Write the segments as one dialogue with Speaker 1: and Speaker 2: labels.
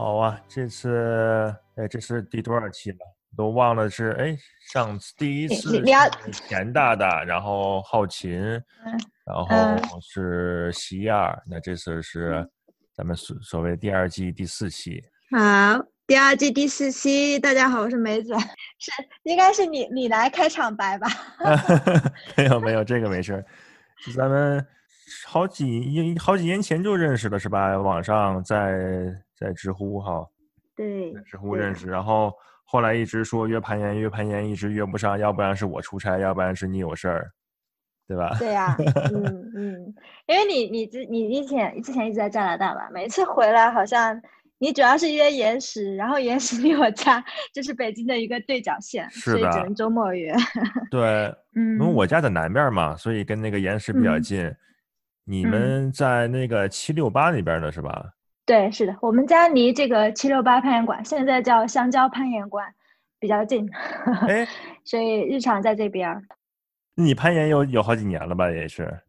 Speaker 1: 好啊，这次哎，这是第多少期了？都忘了是哎，上次第一次田大大，然后浩琴，然后是西亚，那这次是咱们所所谓第二季第四期。
Speaker 2: 好，第二季第四期，大家好，我是梅子，是应该是你你来开场白吧？
Speaker 1: 没有没有，这个没事儿，咱们好几好几年前就认识了是吧？网上在在知乎哈，
Speaker 2: 对，
Speaker 1: 知乎认识，然后。后来一直说约攀岩，约攀岩一直约不上，要不然是我出差，要不然是你有事儿，对吧？
Speaker 2: 对呀，嗯嗯，因为你你之你之前之前一直在加拿大吧，每次回来好像你主要是约岩石，然后岩石离我家就是北京的一个对角线，所以只能周末约。
Speaker 1: 对，嗯，因为我家在南边嘛，所以跟那个岩石比较近。你们在那个七六八那边的，是吧？
Speaker 2: 对，是的，我们家离这个七六八攀岩馆，现在叫香蕉攀岩馆，比较近，
Speaker 1: 哎，
Speaker 2: 所以日常在这边。
Speaker 1: 你攀岩有有好几年了吧？也是。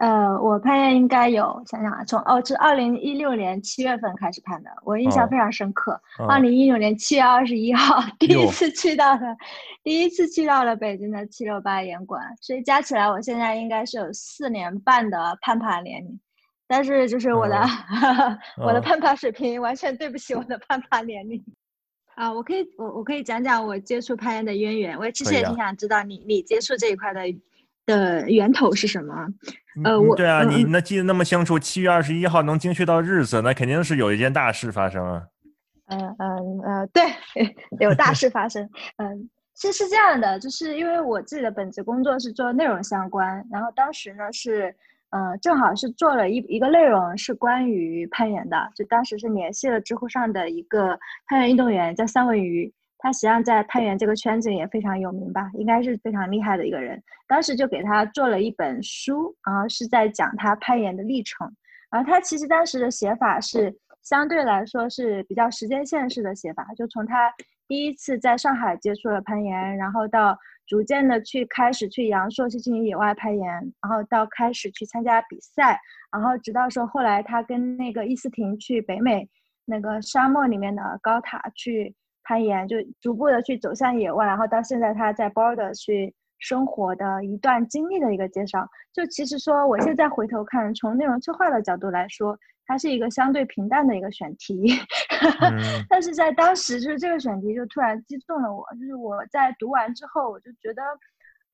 Speaker 2: 呃，我攀岩应该有，想想啊，从哦，是二零一六年七月份开始攀的，我印象非常深刻。二零一六年七月二十一号，第一次去到了，第一次去到了北京的七六八岩馆，所以加起来，我现在应该是有四年半的攀爬年龄。但是就是我的 我的攀爬水平完全对不起我的攀爬年龄啊！我可以我我可以讲讲我接触攀岩的渊源。我其实也挺想知道你你接触这一块的的源头是什么？呃，我
Speaker 1: 对啊，你那记得那么清楚，七月二十一号能精确到日子，那肯定是有一件大事发生啊。
Speaker 2: 嗯嗯呃，对，有大事发生。嗯，其实是这样的，就是因为我自己的本职工作是做内容相关，然后当时呢是。呃，正好是做了一一个内容是关于攀岩的，就当时是联系了知乎上的一个攀岩运动员，叫三文鱼，他实际上在攀岩这个圈子也非常有名吧，应该是非常厉害的一个人。当时就给他做了一本书，然后是在讲他攀岩的历程。然后他其实当时的写法是相对来说是比较时间线式的写法，就从他第一次在上海接触了攀岩，然后到。逐渐的去开始去阳朔去进行野外攀岩，然后到开始去参加比赛，然后直到说后来他跟那个伊思婷去北美那个沙漠里面的高塔去攀岩，就逐步的去走向野外，然后到现在他在 Border 去生活的一段经历的一个介绍。就其实说我现在回头看，从内容策划的角度来说。它是一个相对平淡的一个选题，但是在当时就是这个选题就突然击中了我，就是我在读完之后我就觉得，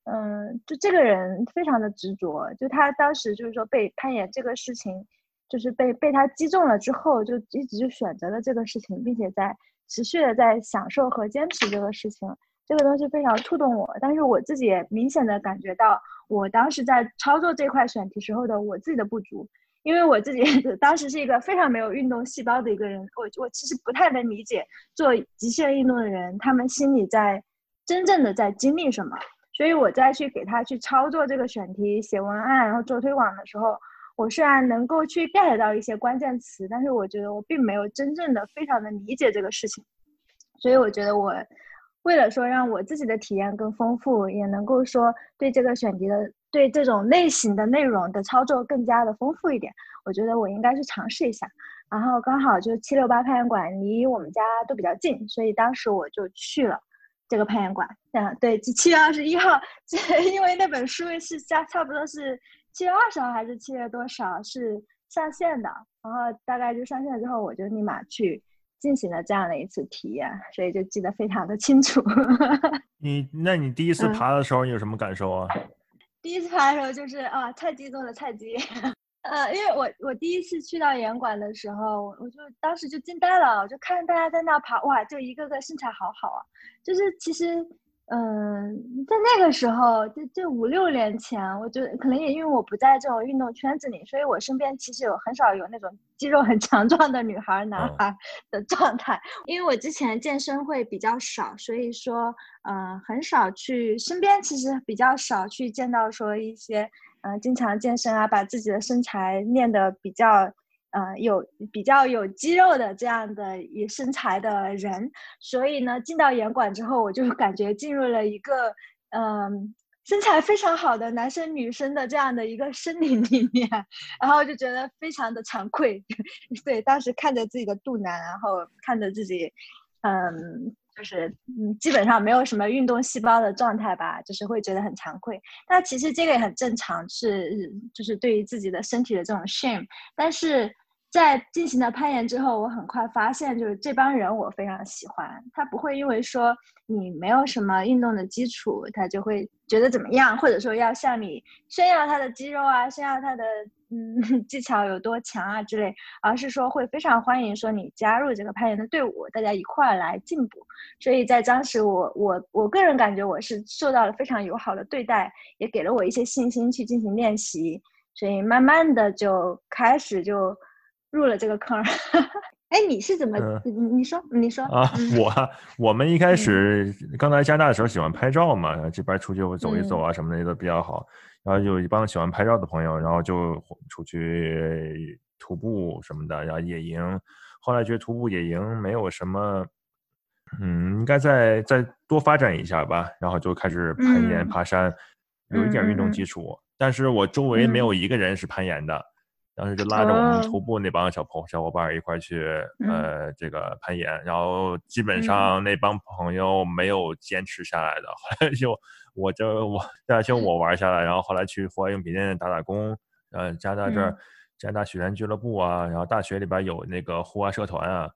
Speaker 2: 嗯，就这个人非常的执着，就他当时就是说被攀岩这个事情，就是被被他击中了之后，就一直就选择了这个事情，并且在持续的在享受和坚持这个事情，这个东西非常触动我，但是我自己也明显的感觉到我当时在操作这块选题时候的我自己的不足。因为我自己 当时是一个非常没有运动细胞的一个人，我我其实不太能理解做极限运动的人，他们心里在真正的在经历什么。所以我在去给他去操作这个选题、写文案，然后做推广的时候，我虽然能够去 get 到一些关键词，但是我觉得我并没有真正的非常的理解这个事情。所以我觉得我为了说让我自己的体验更丰富，也能够说对这个选题的。对这种类型的内容的操作更加的丰富一点，我觉得我应该去尝试一下。然后刚好就七六八攀岩馆离我们家都比较近，所以当时我就去了这个攀岩馆。嗯，对，七月二十一号，这因为那本书是差差不多是七月二十号还是七月多少是上线的，然后大概就上线了之后，我就立马去进行了这样的一次体验，所以就记得非常的清楚。
Speaker 1: 你那你第一次爬的时候你有什么感受啊？
Speaker 2: 第一次爬的时候就是啊，菜鸡中的菜鸡，呃，因为我我第一次去到岩馆的时候，我就当时就惊呆了，我就看大家在那爬，哇，就一个个身材好好啊，就是其实。嗯，在那个时候，就就五六年前，我觉得可能也因为我不在这种运动圈子里，所以我身边其实有很少有那种肌肉很强壮的女孩、男孩的状态。因为我之前健身会比较少，所以说，嗯，很少去身边其实比较少去见到说一些，嗯，经常健身啊，把自己的身材练得比较。呃，有比较有肌肉的这样的一身材的人，所以呢，进到严馆之后，我就感觉进入了一个，嗯，身材非常好的男生女生的这样的一个森林里面，然后就觉得非常的惭愧。对，当时看着自己的肚腩，然后看着自己，嗯，就是嗯，基本上没有什么运动细胞的状态吧，就是会觉得很惭愧。但其实这个也很正常，是就是对于自己的身体的这种 shame，但是。在进行了攀岩之后，我很快发现，就是这帮人我非常喜欢。他不会因为说你没有什么运动的基础，他就会觉得怎么样，或者说要向你炫耀他的肌肉啊，炫耀他的嗯 技巧有多强啊之类，而是说会非常欢迎说你加入这个攀岩的队伍，大家一块儿来进步。所以在当时，我我我个人感觉我是受到了非常友好的对待，也给了我一些信心去进行练习。所以慢慢的就开始就。入了这个坑，哎，你是怎么？你你说，你说
Speaker 1: 啊，我我们一开始刚来加拿大的时候喜欢拍照嘛，这边出去走一走啊什么的都比较好。然后有一帮喜欢拍照的朋友，然后就出去徒步什么的，然后野营。后来觉得徒步野营没有什么，嗯，应该再再多发展一下吧。然后就开始攀岩、爬山，有一点运动基础。但是我周围没有一个人是攀岩的。当时就拉着我们徒步那帮小朋小伙伴一块去，呃，这个攀岩，然后基本上那帮朋友没有坚持下来的，后来就我就我大就我玩下来，然后后来去户外用品店打打工，呃，加拿大这儿加拿大雪山俱乐部啊，然后大学里边有那个户外社团啊，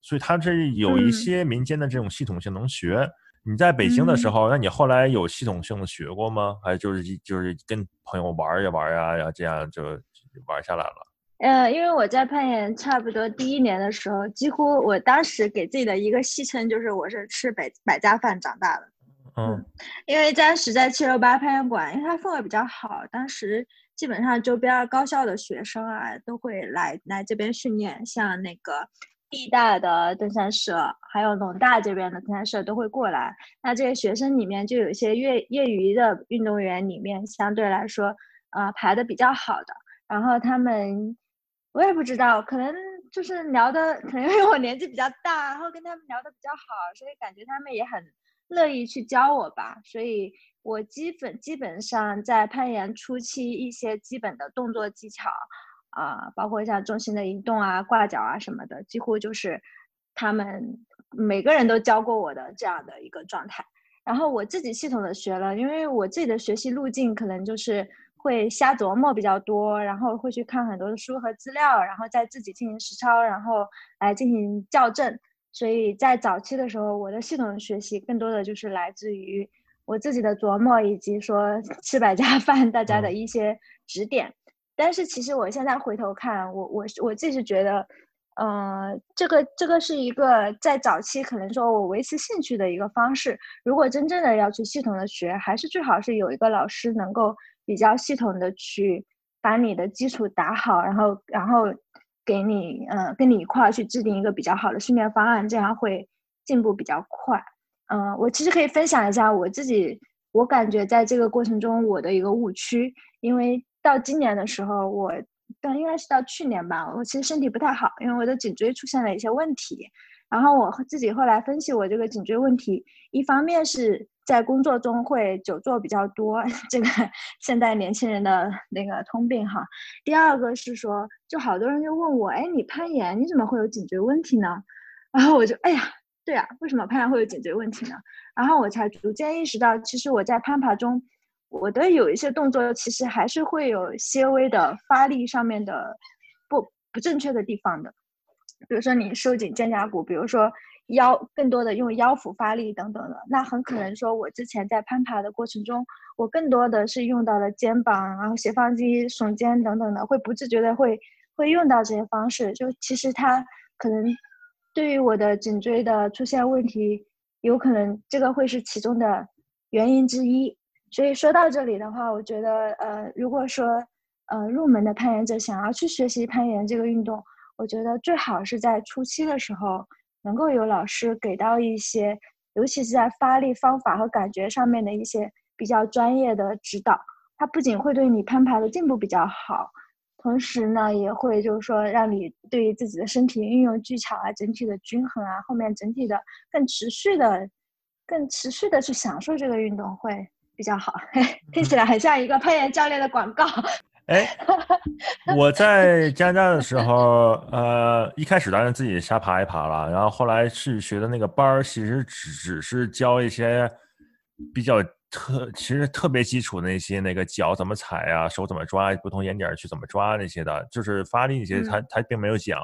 Speaker 1: 所以他这有一些民间的这种系统性能学。你在北京的时候，那你后来有系统性的学过吗？还就是就是跟朋友玩一玩呀，然后这样就。玩下来了，
Speaker 2: 呃，因为我在攀岩差不多第一年的时候，几乎我当时给自己的一个戏称就是我是吃百百家饭长大的，
Speaker 1: 嗯，
Speaker 2: 因为当时在七六八攀岩馆，因为它氛围比较好，当时基本上周边高校的学生啊都会来来这边训练，像那个地大的登山社，还有农大这边的登山社都会过来，那这些学生里面就有一些业业余的运动员里面相对来说，呃，排的比较好的。然后他们，我也不知道，可能就是聊的，可能因为我年纪比较大，然后跟他们聊的比较好，所以感觉他们也很乐意去教我吧。所以我基本基本上在攀岩初期一些基本的动作技巧，啊，包括像重心的移动啊、挂脚啊什么的，几乎就是他们每个人都教过我的这样的一个状态。然后我自己系统的学了，因为我自己的学习路径可能就是。会瞎琢磨比较多，然后会去看很多的书和资料，然后再自己进行实操，然后来进行校正。所以在早期的时候，我的系统学习更多的就是来自于我自己的琢磨，以及说 吃百家饭大家的一些指点。但是其实我现在回头看，我我我自己是觉得，呃，这个这个是一个在早期可能说我维持兴趣的一个方式。如果真正的要去系统的学，还是最好是有一个老师能够。比较系统的去把你的基础打好，然后然后给你嗯跟你一块儿去制定一个比较好的训练方案，这样会进步比较快。嗯，我其实可以分享一下我自己，我感觉在这个过程中我的一个误区，因为到今年的时候，我但应该是到去年吧，我其实身体不太好，因为我的颈椎出现了一些问题。然后我自己后来分析我这个颈椎问题，一方面是。在工作中会久坐比较多，这个现代年轻人的那个通病哈。第二个是说，就好多人就问我，哎，你攀岩你怎么会有颈椎问题呢？然后我就，哎呀，对啊，为什么攀岩会有颈椎问题呢？然后我才逐渐意识到，其实我在攀爬中，我的有一些动作其实还是会有些微的发力上面的不不正确的地方的。比如说你收紧肩胛骨，比如说。腰更多的用腰腹发力等等的，那很可能说，我之前在攀爬的过程中，我更多的是用到了肩膀，然后斜方肌、耸肩等等的，会不自觉的会会用到这些方式。就其实它可能对于我的颈椎的出现问题，有可能这个会是其中的原因之一。所以说到这里的话，我觉得呃，如果说呃入门的攀岩者想要去学习攀岩这个运动，我觉得最好是在初期的时候。能够有老师给到一些，尤其是在发力方法和感觉上面的一些比较专业的指导，它不仅会对你攀爬的进步比较好，同时呢，也会就是说让你对于自己的身体运用技巧啊，整体的均衡啊，后面整体的更持续的、更持续的去享受这个运动，会比较好，听起来很像一个攀岩教练的广告。
Speaker 1: 哎，我在加拿大的时候，呃，一开始当然自己瞎爬一爬了，然后后来去学的那个班儿，其实只只是教一些比较特，其实特别基础的那些，那个脚怎么踩啊，手怎么抓，不同眼点去怎么抓那些的，就是发力那些，他他并没有讲，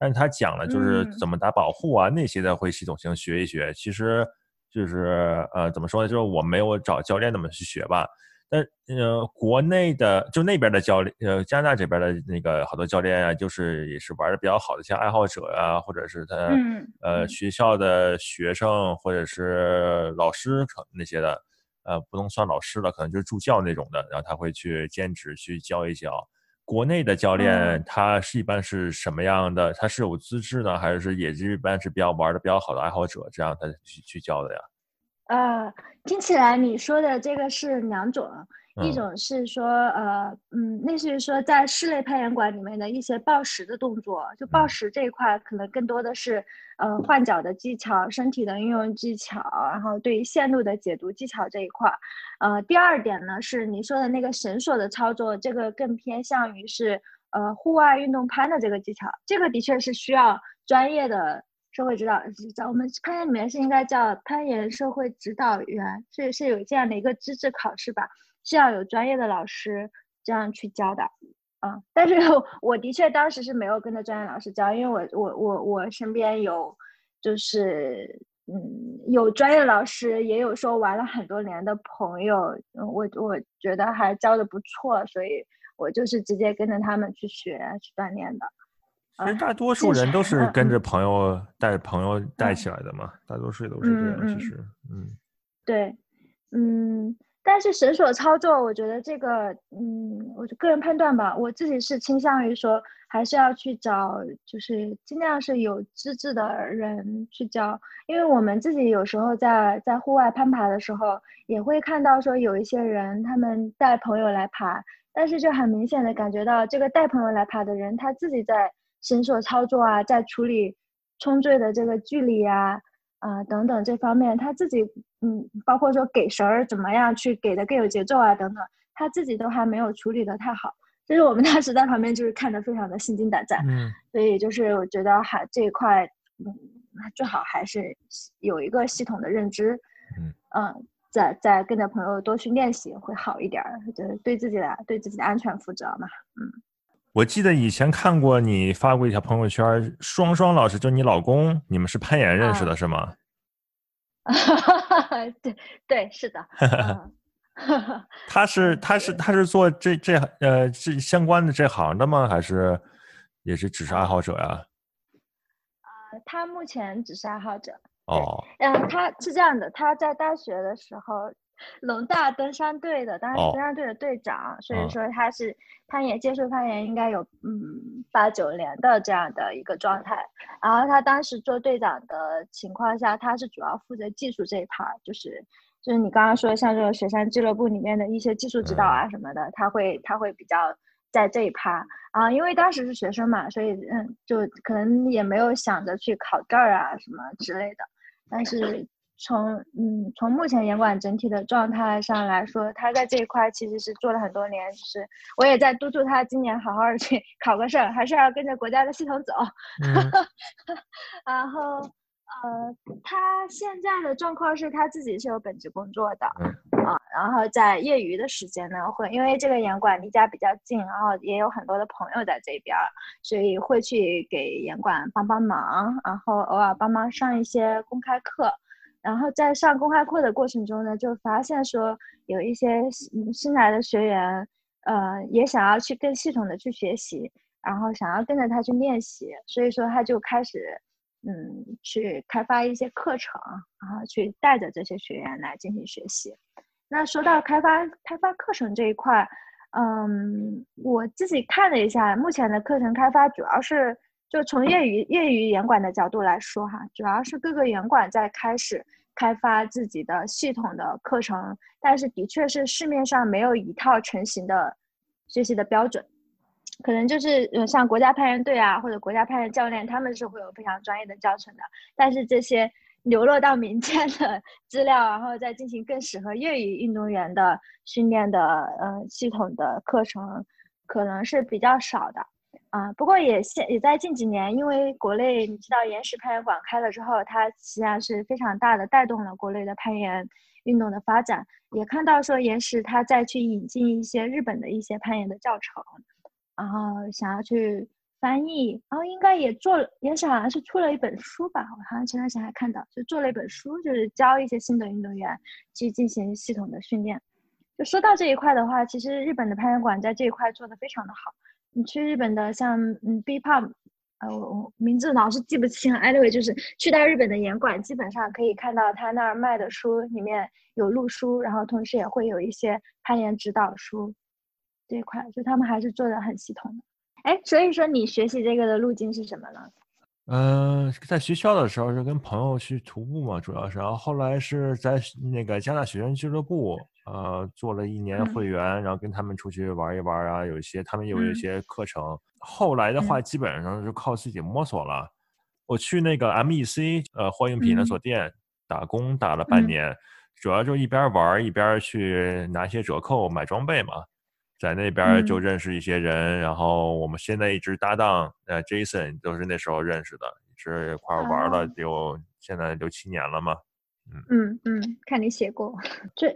Speaker 1: 但是他讲了就是怎么打保护啊那些的，会系统性学一学。其实就是呃，怎么说呢？就是我没有找教练那么去学吧。那呃，国内的就那边的教练，呃，加拿大这边的那个好多教练啊，就是也是玩的比较好的，像爱好者啊，或者是他呃学校的学生或者是老师可那些的，呃，不能算老师了，可能就是助教那种的，然后他会去兼职去教一教。国内的教练他是一般是什么样的？他是有资质呢，还是也是一般是比较玩的比较好的爱好者，这样他去去教的呀？
Speaker 2: 呃，听起来你说的这个是两种，一种是说，呃，嗯，类似于说在室内攀岩馆里面的一些抱石的动作，就抱石这一块可能更多的是，呃，换脚的技巧、身体的运用技巧，然后对于线路的解读技巧这一块。呃，第二点呢是你说的那个绳索的操作，这个更偏向于是，呃，户外运动攀的这个技巧，这个的确是需要专业的。社会指导，在我们攀岩里面是应该叫攀岩社会指导员，是是有这样的一个资质考试吧，是要有专业的老师这样去教的，啊，但是 我的确当时是没有跟着专业老师教，因为我我我我身边有，就是嗯有专业老师，也有说玩了很多年的朋友，我我觉得还教的不错，所以我就是直接跟着他们去学去锻炼的。
Speaker 1: 其实大多数人都是跟着朋友带朋友带起来的嘛，大多数都是这样。其实，嗯，
Speaker 2: 对，嗯，但是绳索操作，我觉得这个，嗯，我就个人判断吧，我自己是倾向于说，还是要去找，就是尽量是有资质的人去教，因为我们自己有时候在在户外攀爬的时候，也会看到说有一些人他们带朋友来爬，但是就很明显的感觉到这个带朋友来爬的人，他自己在。绳索操作啊，在处理冲坠的这个距离啊，啊等等这方面，他自己嗯，包括说给绳儿怎么样去给的更有节奏啊等等，他自己都还没有处理的太好。就是我们当时在旁边就是看的非常的心惊胆战，嗯，所以就是我觉得还这一块，嗯，最好还是有一个系统的认知，嗯嗯，再再跟着朋友多去练习会好一点，就是对自己的对自己的安全负责嘛，嗯。
Speaker 1: 我记得以前看过你发过一条朋友圈，双双老师就你老公，你们是攀岩认识的，是吗？
Speaker 2: 对对，是的。
Speaker 1: 他是他是他是做这这呃这相关的这行的吗？还是也是只是爱好者呀？
Speaker 2: 呃，他目前只是爱好者。
Speaker 1: 哦。
Speaker 2: 嗯，他是这样的，他在大学的时候。龙大登山队的，当时登山队的队长，所以说他是攀岩接触攀岩应该有嗯八九年的这样的一个状态。然后他当时做队长的情况下，他是主要负责技术这一块，就是就是你刚刚说像这个雪山俱乐部里面的一些技术指导啊什么的，他会他会比较在这一趴啊。因为当时是学生嘛，所以嗯就可能也没有想着去考证啊什么之类的，但是。从嗯，从目前严管整体的状态上来说，他在这一块其实是做了很多年。就是我也在督促他今年好好的去 考个证，还是要跟着国家的系统走。然后呃，他现在的状况是他自己是有本职工作的啊，然后在业余的时间呢，会因为这个严管离家比较近，然后也有很多的朋友在这边，所以会去给严管帮帮忙，然后偶尔帮忙上一些公开课。然后在上公开课的过程中呢，就发现说有一些新新来的学员，呃，也想要去更系统的去学习，然后想要跟着他去练习，所以说他就开始，嗯，去开发一些课程，然后去带着这些学员来进行学习。那说到开发开发课程这一块，嗯，我自己看了一下，目前的课程开发主要是。就从业余业余严管的角度来说，哈，主要是各个严管在开始开发自己的系统的课程，但是的确是市面上没有一套成型的学习的标准，可能就是呃像国家攀岩队啊或者国家攀岩教练，他们是会有非常专业的教程的，但是这些流落到民间的资料，然后再进行更适合业余运动员的训练的呃系统的课程，可能是比较少的啊。不过也现也在近几年，因为国内你知道岩石攀岩馆开了之后，它实际上是非常大的带动了国内的攀岩运动的发展。也看到说岩石它再去引进一些日本的一些攀岩的教程，然后想要去。翻译，然后应该也做了，也是好像是出了一本书吧，我好像前段时间还看到，就做了一本书，就是教一些新的运动员去进行系统的训练。就说到这一块的话，其实日本的攀岩馆在这一块做的非常的好。你去日本的像嗯 B pop，呃我我名字老是记不清，anyway 就是去到日本的岩馆，基本上可以看到他那儿卖的书里面有录书，然后同时也会有一些攀岩指导书这一块，就他们还是做的很系统的。哎，所以说你学习这个的路径是什么呢？
Speaker 1: 嗯，在学校的时候是跟朋友去徒步嘛，主要是，然后后来是在那个加拿大学生俱乐部，呃，做了一年会员，然后跟他们出去玩一玩啊，有一些他们有一些课程。后来的话，基本上就靠自己摸索了。我去那个 MEC 呃货运品连锁店打工打了半年，主要就一边玩一边去拿些折扣买装备嘛。在那边就认识一些人，然后我们现在一直搭档，呃，Jason 都是那时候认识的，是一块玩了有现在六七年了嘛。
Speaker 2: 嗯嗯嗯，看你写过，这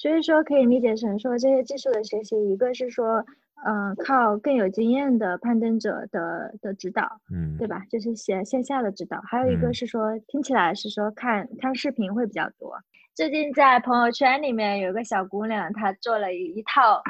Speaker 2: 所以说可以理解成说这些技术的学习，一个是说，嗯，靠更有经验的攀登者的的指导，嗯，对吧？就是线线下的指导，还有一个是说听起来是说看看视频会比较多。最近在朋友圈里面有个小姑娘，她做了一一套。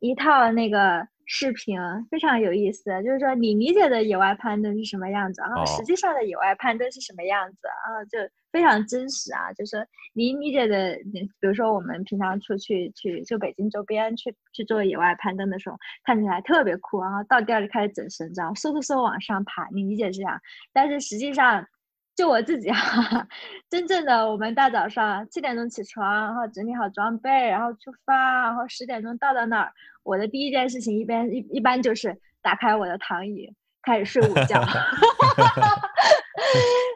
Speaker 2: 一套那个视频非常有意思，就是说你理解的野外攀登是什么样子，然后实际上的野外攀登是什么样子啊？就非常真实啊！就是你理解的，比如说我们平常出去去就北京周边去去做野外攀登的时候，看起来特别酷，然后到地儿就开始整绳子，嗖嗖嗖往上爬，你理解是这样，但是实际上。就我自己哈，真正的我们大早上七点钟起床，然后整理好装备，然后出发，然后十点钟到到那儿，我的第一件事情一边一一般就是打开我的躺椅，开始睡午觉。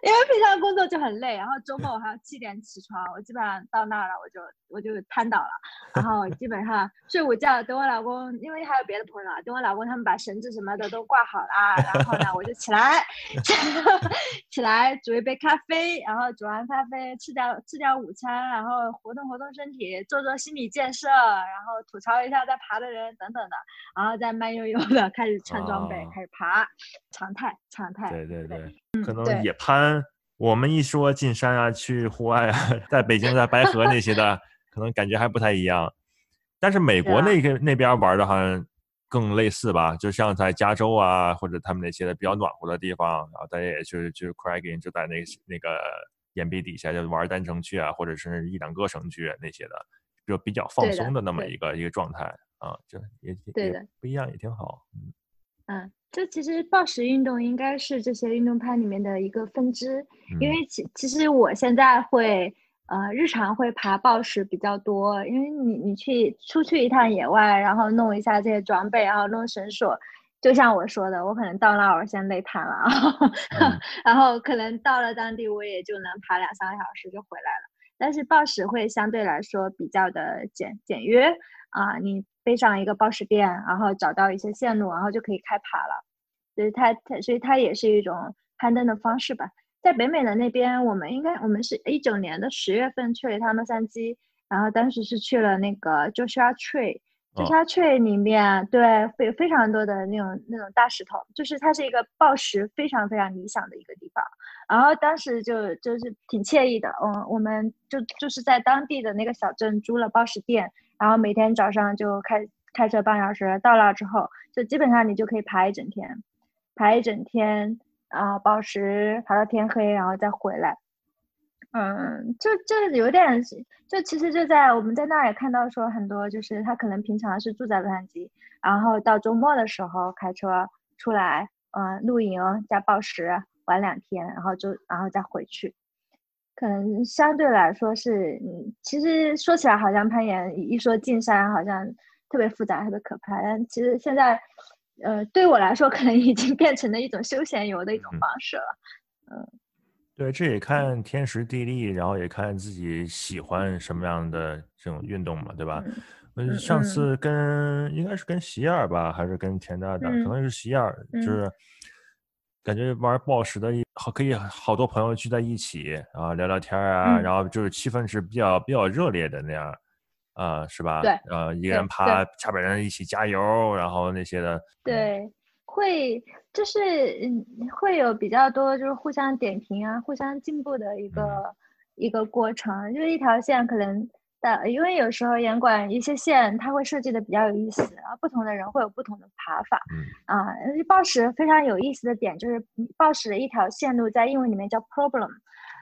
Speaker 2: 因为平常工作就很累，然后周末我还要七点起床，我基本上到那儿了，我就我就瘫倒了，然后基本上睡午觉，等我老公，因为还有别的朋友啊，等我老公他们把绳子什么的都挂好啦，然后呢，我就起来，起来煮一杯咖啡，然后煮完咖啡吃点吃点午餐，然后活动活动身体，做做心理建设，然后吐槽一下在爬的人等等的，然后再慢悠悠的开始穿装备，开始爬，常态常态。
Speaker 1: 对对对。可能野攀，我们一说进山啊，去户外啊，在北京在白河那些的，可能感觉还不太一样。但是美国那个那边玩的好像更类似吧，就像在加州啊，或者他们那些的比较暖和的地方，然后大家也就是就是 cragging 就在那那个岩壁底下就玩单程去啊，或者是一两个城区那些的，就比较放松的那么一个一个状态啊，就也也不一样，也挺好，
Speaker 2: 嗯嗯。这其实暴食运动应该是这些运动派里面的一个分支，因为其其实我现在会呃日常会爬暴食比较多，因为你你去出去一趟野外，然后弄一下这些装备，然后弄绳索，就像我说的，我可能到那儿我先累瘫了，然后可能到了当地我也就能爬两三个小时就回来了。但是暴食会相对来说比较的简简约啊，你。背上一个报时垫，然后找到一些线路，然后就可以开爬了。所以它它所以它也是一种攀登的方式吧。在北美的那边，我们应该我们是一九年的十月份去了一趟洛杉矶，然后当时是去了那个 Joshua Tree。Joshua Tree 里面对非非常多的那种那种大石头，就是它是一个报时非常非常理想的一个地方。然后当时就就是挺惬意的，嗯，我们就就是在当地的那个小镇租了报时店。然后每天早上就开开车半小时到那之后，就基本上你就可以爬一整天，爬一整天啊，报时爬到天黑，然后再回来。嗯，就就有点，就其实就在我们在那儿也看到说很多，就是他可能平常是住在洛杉矶，然后到周末的时候开车出来，嗯，露营加报时玩两天，然后就然后再回去。可能相对来说是，嗯，其实说起来好像攀岩，一说进山好像特别复杂、特别可怕。但其实现在，呃，对我来说可能已经变成了一种休闲游的一种方式了。嗯，
Speaker 1: 对，这也看天时地利，然后也看自己喜欢什么样的这种运动嘛，对吧？嗯，上次跟应该是跟席尔吧，还是跟田大大，可能是席尔，就是感觉玩暴食的好可以好多朋友聚在一起啊，聊聊天啊，然后就是气氛是比较比较热烈的那样，啊，是吧？
Speaker 2: 对，
Speaker 1: 呃，一个人爬，下边人一起加油，然后那些的。
Speaker 2: 对。会就是嗯，会有比较多就是互相点评啊，互相进步的一个一个过程。就是一条线可能的，因为有时候严管一些线它会设计的比较有意思，然后不同的人会有不同的爬法。啊，暴食非常有意思的点就是暴食的一条线路在英文里面叫 problem，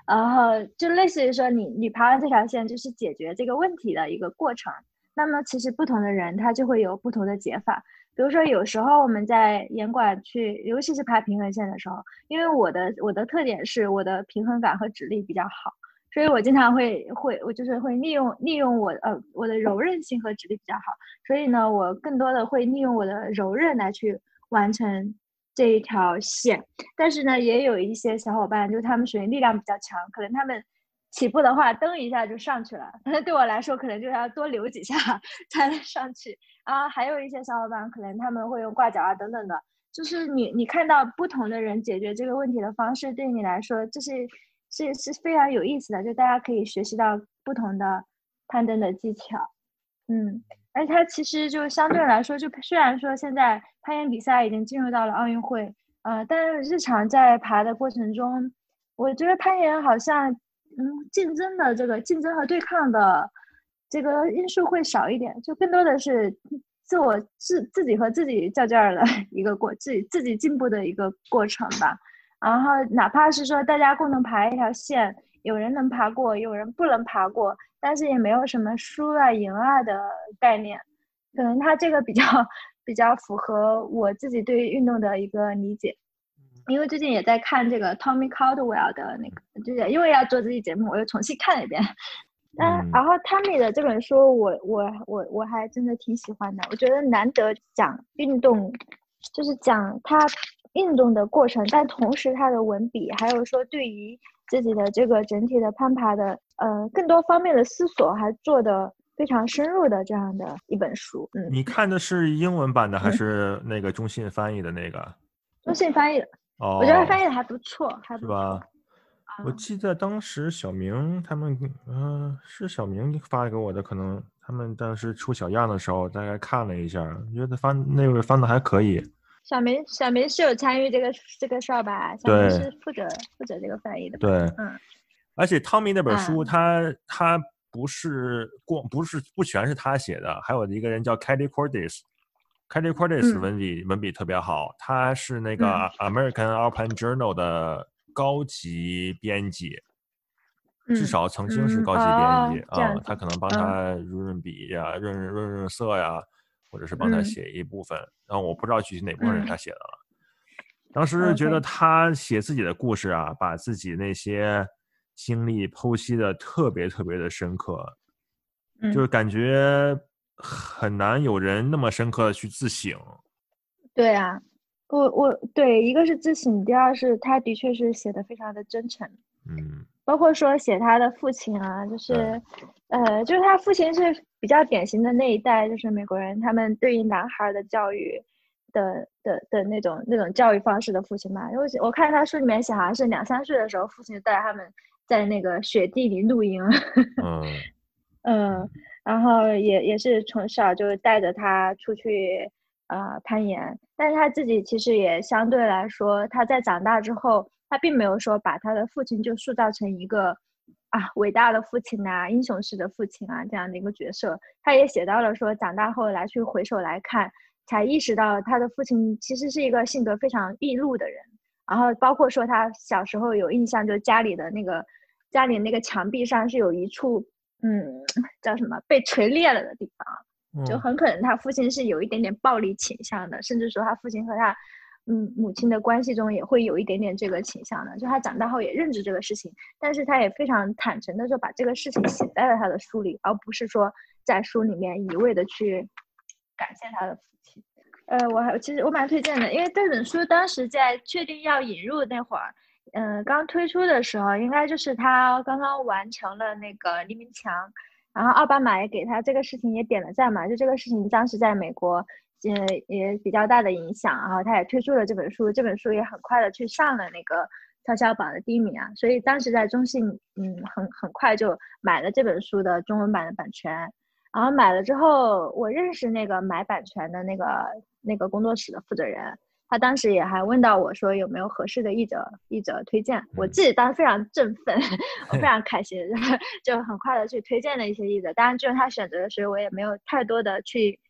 Speaker 2: 然后就类似于说你你爬完这条线就是解决这个问题的一个过程。那么其实不同的人他就会有不同的解法。比如说，有时候我们在严管去，尤其是爬平衡线的时候，因为我的我的特点是我的平衡感和指力比较好，所以我经常会会我就是会利用利用我呃我的柔韧性和指力比较好，所以呢，我更多的会利用我的柔韧来去完成这一条线。但是呢，也有一些小伙伴，就是他们属于力量比较强，可能他们。起步的话，蹬一下就上去了。但 是对我来说，可能就要多留几下才能上去。啊，还有一些小伙伴可能他们会用挂脚啊等等的。就是你你看到不同的人解决这个问题的方式，对你来说这是是是非常有意思的。就大家可以学习到不同的攀登的技巧。嗯，而且它其实就相对来说，就虽然说现在攀岩比赛已经进入到了奥运会，呃，但是日常在爬的过程中，我觉得攀岩好像。嗯，竞争的这个竞争和对抗的这个因素会少一点，就更多的是自我自自己和自己较劲儿的一个过，自己自己进步的一个过程吧。然后哪怕是说大家共同爬一条线，有人能爬过，有人不能爬过，但是也没有什么输啊赢啊的概念。可能他这个比较比较符合我自己对运动的一个理解。因为最近也在看这个 Tommy Caldwell 的那个，就是因为要做这期节目，我又重新看了一遍。嗯，然后 Tommy 的这本书，我我我我还真的挺喜欢的。我觉得难得讲运动，就是讲他运动的过程，但同时他的文笔，还有说对于自己的这个整体的攀爬的呃更多方面的思索，还做的非常深入的这样的一本书。嗯，
Speaker 1: 你看的是英文版的还是那个中信翻译的那个？
Speaker 2: 中信翻译的。
Speaker 1: 哦，
Speaker 2: 我觉得翻译的还不错，还
Speaker 1: 是吧？我记得当时小明他们，嗯，是小明发给我的，可能他们当时出小样的时候，大概看了一下，觉得翻那个翻的还可以。
Speaker 2: 小明，小明是有参与这个这个事儿吧？小明是负责负责这个翻译的。
Speaker 1: 对，
Speaker 2: 嗯。
Speaker 1: 而且汤米那本书，他他不是光不是不全是他写的，还有一个人叫 Kelly Cordis。Kelly Cordis 文笔文笔特别好，他是那个 American Alpine Journal 的高级编辑，至少曾经是高级编辑啊。他可能帮他润润笔呀、润润润润色呀，或者是帮他写一部分。然后我不知道具体哪部分是他写的了。当时觉得他写自己的故事啊，把自己那些经历剖析的特别特别的深刻，就是感觉。很难有人那么深刻的去自省。
Speaker 2: 对啊，我我对一个是自省，第二是他的确是写的非常的真诚。
Speaker 1: 嗯，
Speaker 2: 包括说写他的父亲啊，就是，呃，就是他父亲是比较典型的那一代，就是美国人他们对于男孩的教育的的的那种那种教育方式的父亲嘛。因为我看他书里面写，好像是两三岁的时候，父亲带他们在那个雪地里露营。嗯 嗯。然后也也是从小就带着他出去，呃，攀岩。但是他自己其实也相对来说，他在长大之后，他并没有说把他的父亲就塑造成一个，啊，伟大的父亲啊，英雄式的父亲啊这样的一个角色。他也写到了说，长大后来去回首来看，才意识到他的父亲其实是一个性格非常易怒的人。然后包括说他小时候有印象，就家里的那个，家里那个墙壁上是有一处。嗯，叫什么被锤裂了的地方，就很可能他父亲是有一点点暴力倾向的，甚至说他父亲和他，嗯，母亲的关系中也会有一点点这个倾向的。就他长大后也认知这个事情，但是他也非常坦诚的就把这个事情写在了他的书里，而不是说在书里面一味的去感谢他的父亲。呃，我还其实我蛮推荐的，因为这本书当时在确定要引入那会儿。嗯，刚推出的时候，应该就是他刚刚完成了那个黎明墙，然后奥巴马也给他这个事情也点了赞嘛，就这个事情当时在美国，呃，也比较大的影响，然后他也推出了这本书，这本书也很快的去上了那个畅销榜的第一名啊，所以当时在中信，嗯，很很快就买了这本书的中文版的版权，然后买了之后，我认识那个买版权的那个那个工作室的负责人。他当时也还问到我说有没有合适的译者译者推荐，我自己当时非常振奋，我非常开心，就很快的去推荐了一些译者。当然，就是他选择的时候，我也没有太多的去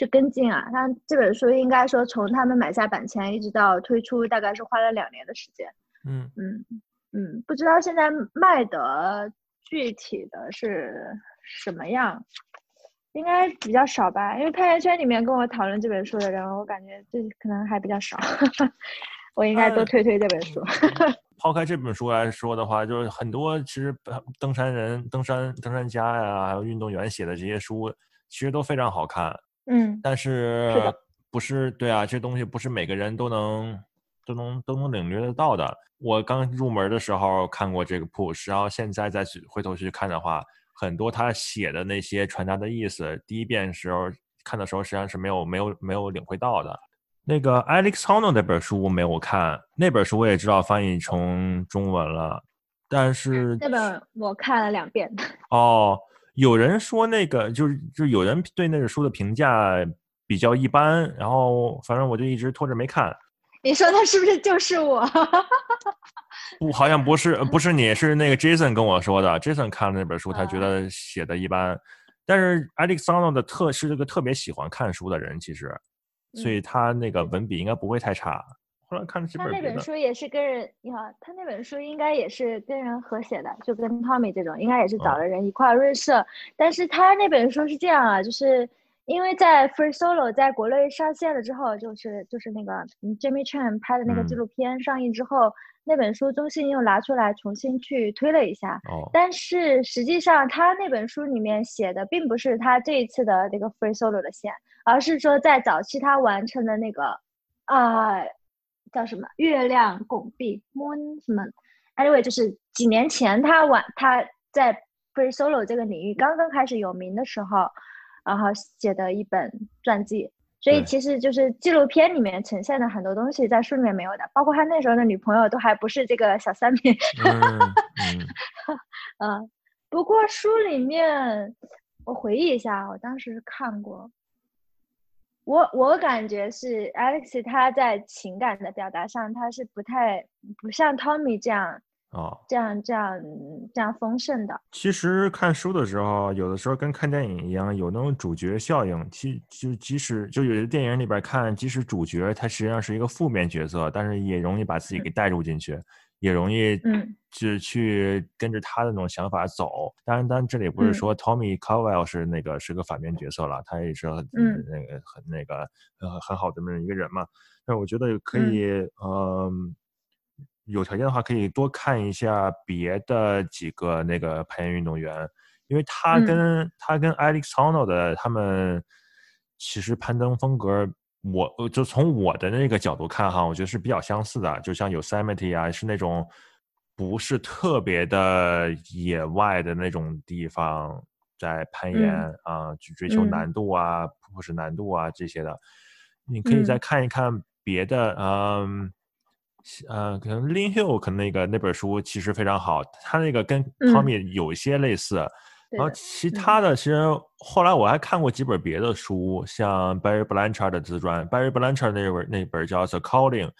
Speaker 2: 去跟进啊。他这本书应该说从他们买下版权一直到推出，大概是花了两年的时间。
Speaker 1: 嗯
Speaker 2: 嗯嗯，不知道现在卖的具体的是什么样。应该比较少吧，因为拍圆圈里面跟我讨论这本书的人，我感觉这可能还比较少。我应该多推推这本书。
Speaker 1: 抛开这本书来说的话，就是很多其实登山人、登山登山家呀，还有运动员写的这些书，其实都非常好看。
Speaker 2: 嗯，
Speaker 1: 但是不是对啊，这东西不是每个人都能都能都能领略得到的。我刚入门的时候看过这个 push，然后现在再去回头去看的话。很多他写的那些传达的意思，第一遍时候看的时候，实际上是没有没有没有领会到的。那个 Alex Honnold 那本书我没有看，那本书我也知道翻译成中文了，但是
Speaker 2: 那本我看了两遍。
Speaker 1: 哦，有人说那个就是就有人对那个书的评价比较一般，然后反正我就一直拖着没看。
Speaker 2: 你说他是不是就是我？
Speaker 1: 不，好像不是，不是你，是那个 Jason 跟我说的。Jason 看了那本书，他觉得写的一般。但是 Alexander 的特是这个特别喜欢看书的人，其实，所以他那个文笔应该不会太差。后来看了这本，
Speaker 2: 他那本书也是跟人，你好，他那本书应该也是跟人合写的，就跟 Tommy 这种，应该也是找了人一块润色。但是他那本书是这样啊，就是。因为在 Free Solo 在国内上线了之后，就是就是那个 Jimmy Chan 拍的那个纪录片上映之后，那本书中信又拿出来重新去推了一下。
Speaker 1: 哦。
Speaker 2: 但是实际上他那本书里面写的并不是他这一次的那个 Free Solo 的线，而是说在早期他完成的那个啊叫什么月亮拱壁 Moon 什么，Anyway 就是几年前他玩他在 Free Solo 这个领域刚刚开始有名的时候。然后写的一本传记，所以其实就是纪录片里面呈现的很多东西，在书里面没有的，包括他那时候的女朋友都还不是这个小三明。嗯，不过书里面，我回忆一下，我当时看过，我我感觉是 Alex 他在情感的表达上，他是不太不像 Tommy 这样。
Speaker 1: 哦，
Speaker 2: 这样这样这样丰盛的。
Speaker 1: 其实看书的时候，有的时候跟看电影一样，有那种主角效应。其就即使就有些电影里边看，即使主角他实际上是一个负面角色，但是也容易把自己给带入进去，也容易
Speaker 2: 嗯，
Speaker 1: 就去跟着他的那种想法走。当然，当然这里不是说 Tommy Cowell 是那个是个反面角色了，他也是很那个很那个呃很好的那么一个人嘛。但我觉得可以，嗯。有条件的话，可以多看一下别的几个那个攀岩运动员，因为他跟他跟 Alex Honnold 的他们其实攀登风格，我就从我的那个角度看哈，我觉得是比较相似的。就像 Yosemite 啊，是那种不是特别的野外的那种地方，在攀岩啊，去追求难度啊，或是难度啊这些的，你可以再看一看别的，嗯。呃，可能 Lin Hill 可能那个那本书其实非常好，他那个跟 Tommy 有一些类似，然后其他的其实后来我还看过几本别的书，像 Barry Blanchard 的自传，Barry Blanchard 那本那本叫 The Calling，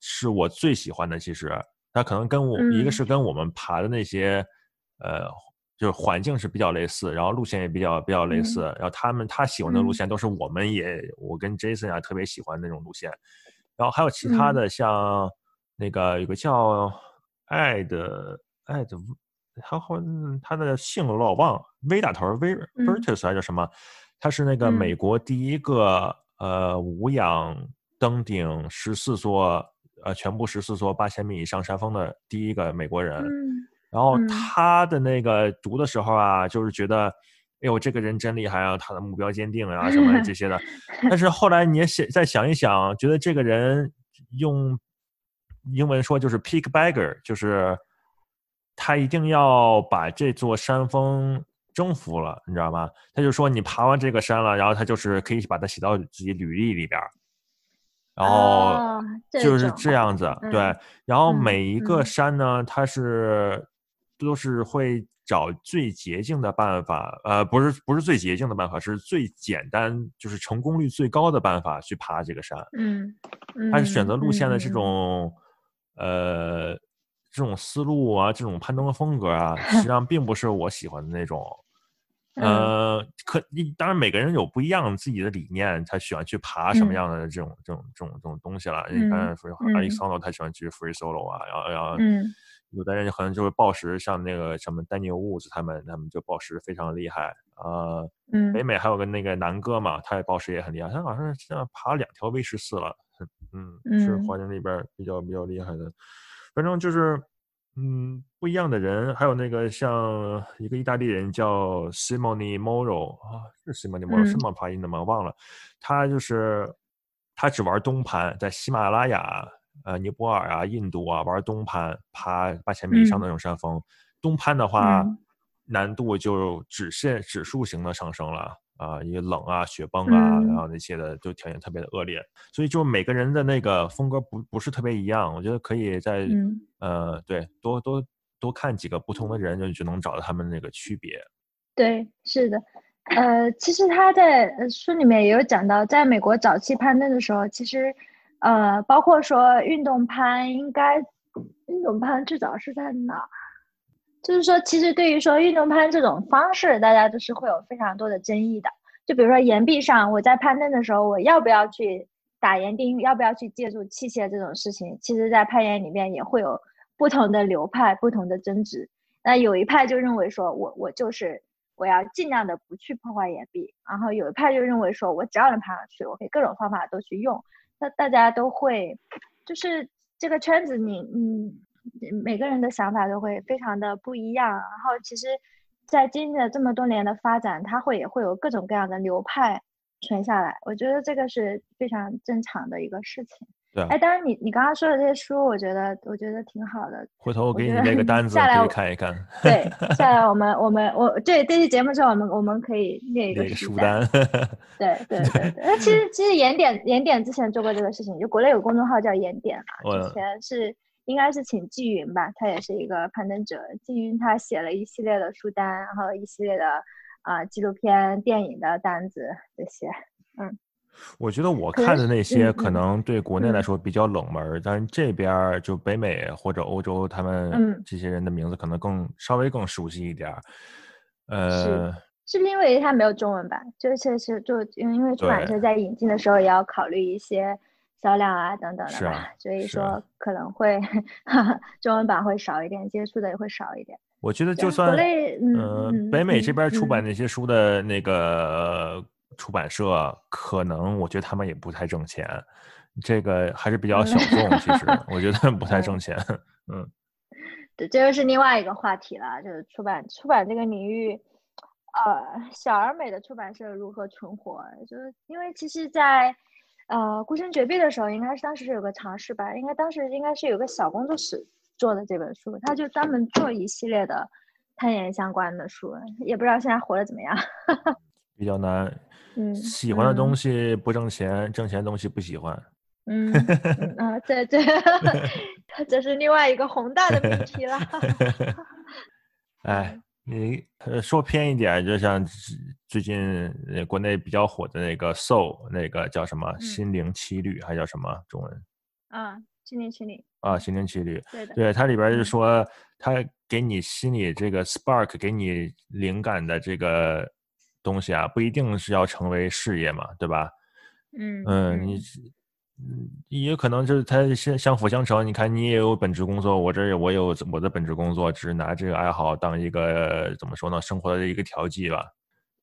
Speaker 1: 是我最喜欢的。其实。它可能跟我一个是跟我们爬的那些呃，就是环境是比较类似，然后路线也比较比较类似，然后他们他喜欢的路线都是我们也我跟 Jason 啊特别喜欢那种路线，然后还有其他的像。那个有个叫爱的爱的，他好他的姓我老忘，V 打头，V Virtus 还是什么？他是那个美国第一个呃无氧登顶十四座呃全部十四座八千米以上山峰的第一个美国人。然后他的那个读的时候啊，就是觉得，哎呦，这个人真厉害啊，他的目标坚定啊，什么这些的。但是后来你也想再想一想，觉得这个人用。英文说就是 peak bagger，就是他一定要把这座山峰征服了，你知道吗？他就说你爬完这个山了，然后他就是可以把它写到自己履历里边然后就是这样子，对。然后每一个山呢，它是都是会找最捷径的办法，呃，不是不是最捷径的办法，是最简单，就是成功率最高的办法去爬这个山。
Speaker 2: 嗯，
Speaker 1: 他是选择路线的这种，呃，这种思路啊，这种攀登的风格啊，实际 上并不是我喜欢的那种。呃，可你当然每个人有不一样自己的理念，他喜欢去爬什么样的这种这种这种这种东西了。你看，说阿里桑罗他喜欢去 free solo 啊，然后然后有的人可能就是暴食，像那个什么 Daniel Woods 他们他们就暴食非常厉害啊。北美还有个那个南哥嘛，他也暴食也很厉害，他好像现在爬两条 V 十四了，嗯，是华人里边比较比较厉害的，反正就是。嗯，不一样的人，还有那个像一个意大利人叫 Simone Moro 啊，是 Simone Moro 是吗？发音的吗？忘了。他就是他只玩东盘，在喜马拉雅、呃尼泊尔啊、印度啊玩东攀，爬八千米以上的那种山峰。东攀的话，难度就直线指数型的上升了。啊，因为冷啊，雪崩啊，然后那些的就条件特别的恶劣，所以就每个人的那个风格不不是特别一样。我觉得可以在呃，对，多多多看几个不同的人，就就能找到他们那个区别。
Speaker 2: 对，是的，呃，其实他在书里面也有讲到，在美国早期攀登的时候，其实呃，包括说运动攀，应该运动攀最早是在哪？就是说，其实对于说运动攀这种方式，大家都是会有非常多的争议的。就比如说岩壁上，我在攀登的时候，我要不要去打岩钉，要不要去借助器械这种事情，其实在攀岩里面也会有不同的流派、不同的争执。那有一派就认为说，我我就是我要尽量的不去破坏岩壁，然后有一派就认为说我只要能爬上去，我可以各种方法都去用。那大家都会，就是这个圈子，你你。每个人的想法都会非常的不一样，然后其实，在经历了这么多年的发展，它会也会有各种各样的流派存下来。我觉得这个是非常正常的一个事情。
Speaker 1: 对，
Speaker 2: 哎，当然你你刚刚说的这些书，我觉得我觉得挺好的。
Speaker 1: 回头我给你那个单子
Speaker 2: 下来
Speaker 1: 看一看。
Speaker 2: 对，下来我们我们我这这期节目之后，我们我们可以列一个
Speaker 1: 书单。
Speaker 2: 对 对对对，那其实其实盐点盐点之前做过这个事情，就国内有公众号叫盐点嘛，之前是。应该是请季云吧，他也是一个攀登者。季云他写了一系列的书单，然后一系列的啊纪录片、电影的单子这些。嗯，
Speaker 1: 我觉得我看的那些可能对国内来说比较冷门，但是这边就北美或者欧洲，他们这些人的名字可能更稍微更熟悉一点。呃，
Speaker 2: 是因为他没有中文版，就是是就因为出版社在引进的时候也要考虑一些。销量啊，等等的吧，所以说可能会中文版会少一点，接触的也会少一点。
Speaker 1: 我觉得就算国内嗯，北美这边出版那些书的那个出版社，可能我觉得他们也不太挣钱，这个还是比较小众。其实 我觉得不太挣钱。嗯，
Speaker 2: 对，这又是另外一个话题了，就是出版出版这个领域，呃，小而美的出版社如何存活？就是因为其实，在呃，孤身绝壁的时候，应该是当时是有个尝试吧，应该当时应该是有个小工作室做的这本书，他就专门做一系列的攀岩相关的书，也不知道现在活得怎么样。
Speaker 1: 比较难，
Speaker 2: 嗯，
Speaker 1: 喜欢的东西不挣钱，挣钱的东西不喜欢。
Speaker 2: 嗯，啊，对对，这是另外一个宏大的命题了。
Speaker 1: 哎。你呃说偏一点，就像最近国内比较火的那个 Soul，那个叫什么“心灵奇旅”还叫什么中文？
Speaker 2: 啊，心灵七律。
Speaker 1: 啊，心灵奇旅。
Speaker 2: 对的。
Speaker 1: 对，它里边就说，它给你心里这个 spark，给你灵感的这个东西啊，不一定是要成为事业嘛，对吧？
Speaker 2: 嗯。
Speaker 1: 嗯，你。嗯，也可能就是它相相辅相成。你看，你也有本职工作，我这我有我的本职工作，只是拿这个爱好当一个怎么说呢，生活的一个调剂吧。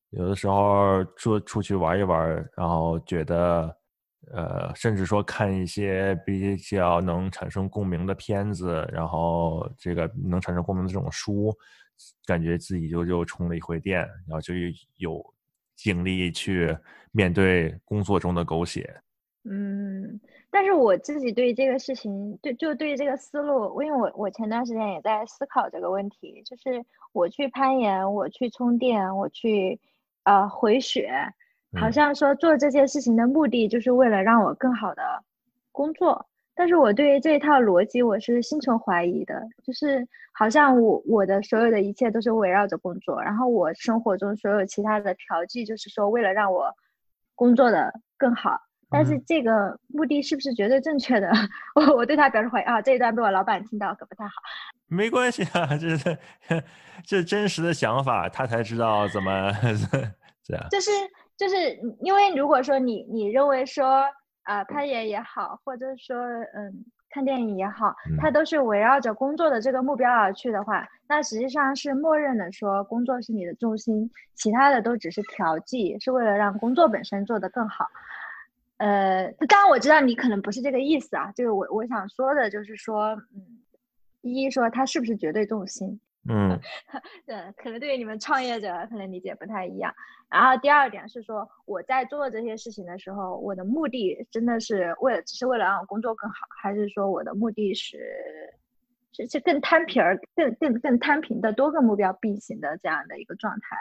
Speaker 1: 有的时候出出去玩一玩，然后觉得，呃，甚至说看一些比较能产生共鸣的片子，然后这个能产生共鸣的这种书，感觉自己就又充了一回电，然后就有精力去面对工作中的狗血。
Speaker 2: 嗯，但是我自己对这个事情，对就对这个思路，因为我我前段时间也在思考这个问题，就是我去攀岩，我去充电，我去呃回血，好像说做这件事情的目的就是为了让我更好的工作。但是我对于这一套逻辑我是心存怀疑的，就是好像我我的所有的一切都是围绕着工作，然后我生活中所有其他的调剂就是说为了让我工作的更好，但是这个目的是不是绝对正确的？我我对他表示怀疑啊，这一段被我老板听到可不太好。
Speaker 1: 没关系啊，这是 这真实的想法，他才知道怎么这样。
Speaker 2: 就是就是因为如果说你你认为说。啊，攀岩也好，或者说嗯，看电影也好，它都是围绕着工作的这个目标而去的话，那实际上是默认的说工作是你的重心，其他的都只是调剂，是为了让工作本身做得更好。呃，当然我知道你可能不是这个意思啊，就是我我想说的就是说，嗯，一说他是不是绝对重心？
Speaker 1: 嗯，
Speaker 2: 对，可能对于你们创业者可能理解不太一样。然后第二点是说，我在做这些事情的时候，我的目的真的是为了，只是为了让我工作更好，还是说我的目的是是是更摊平儿、更更更摊平的多个目标并行的这样的一个状态，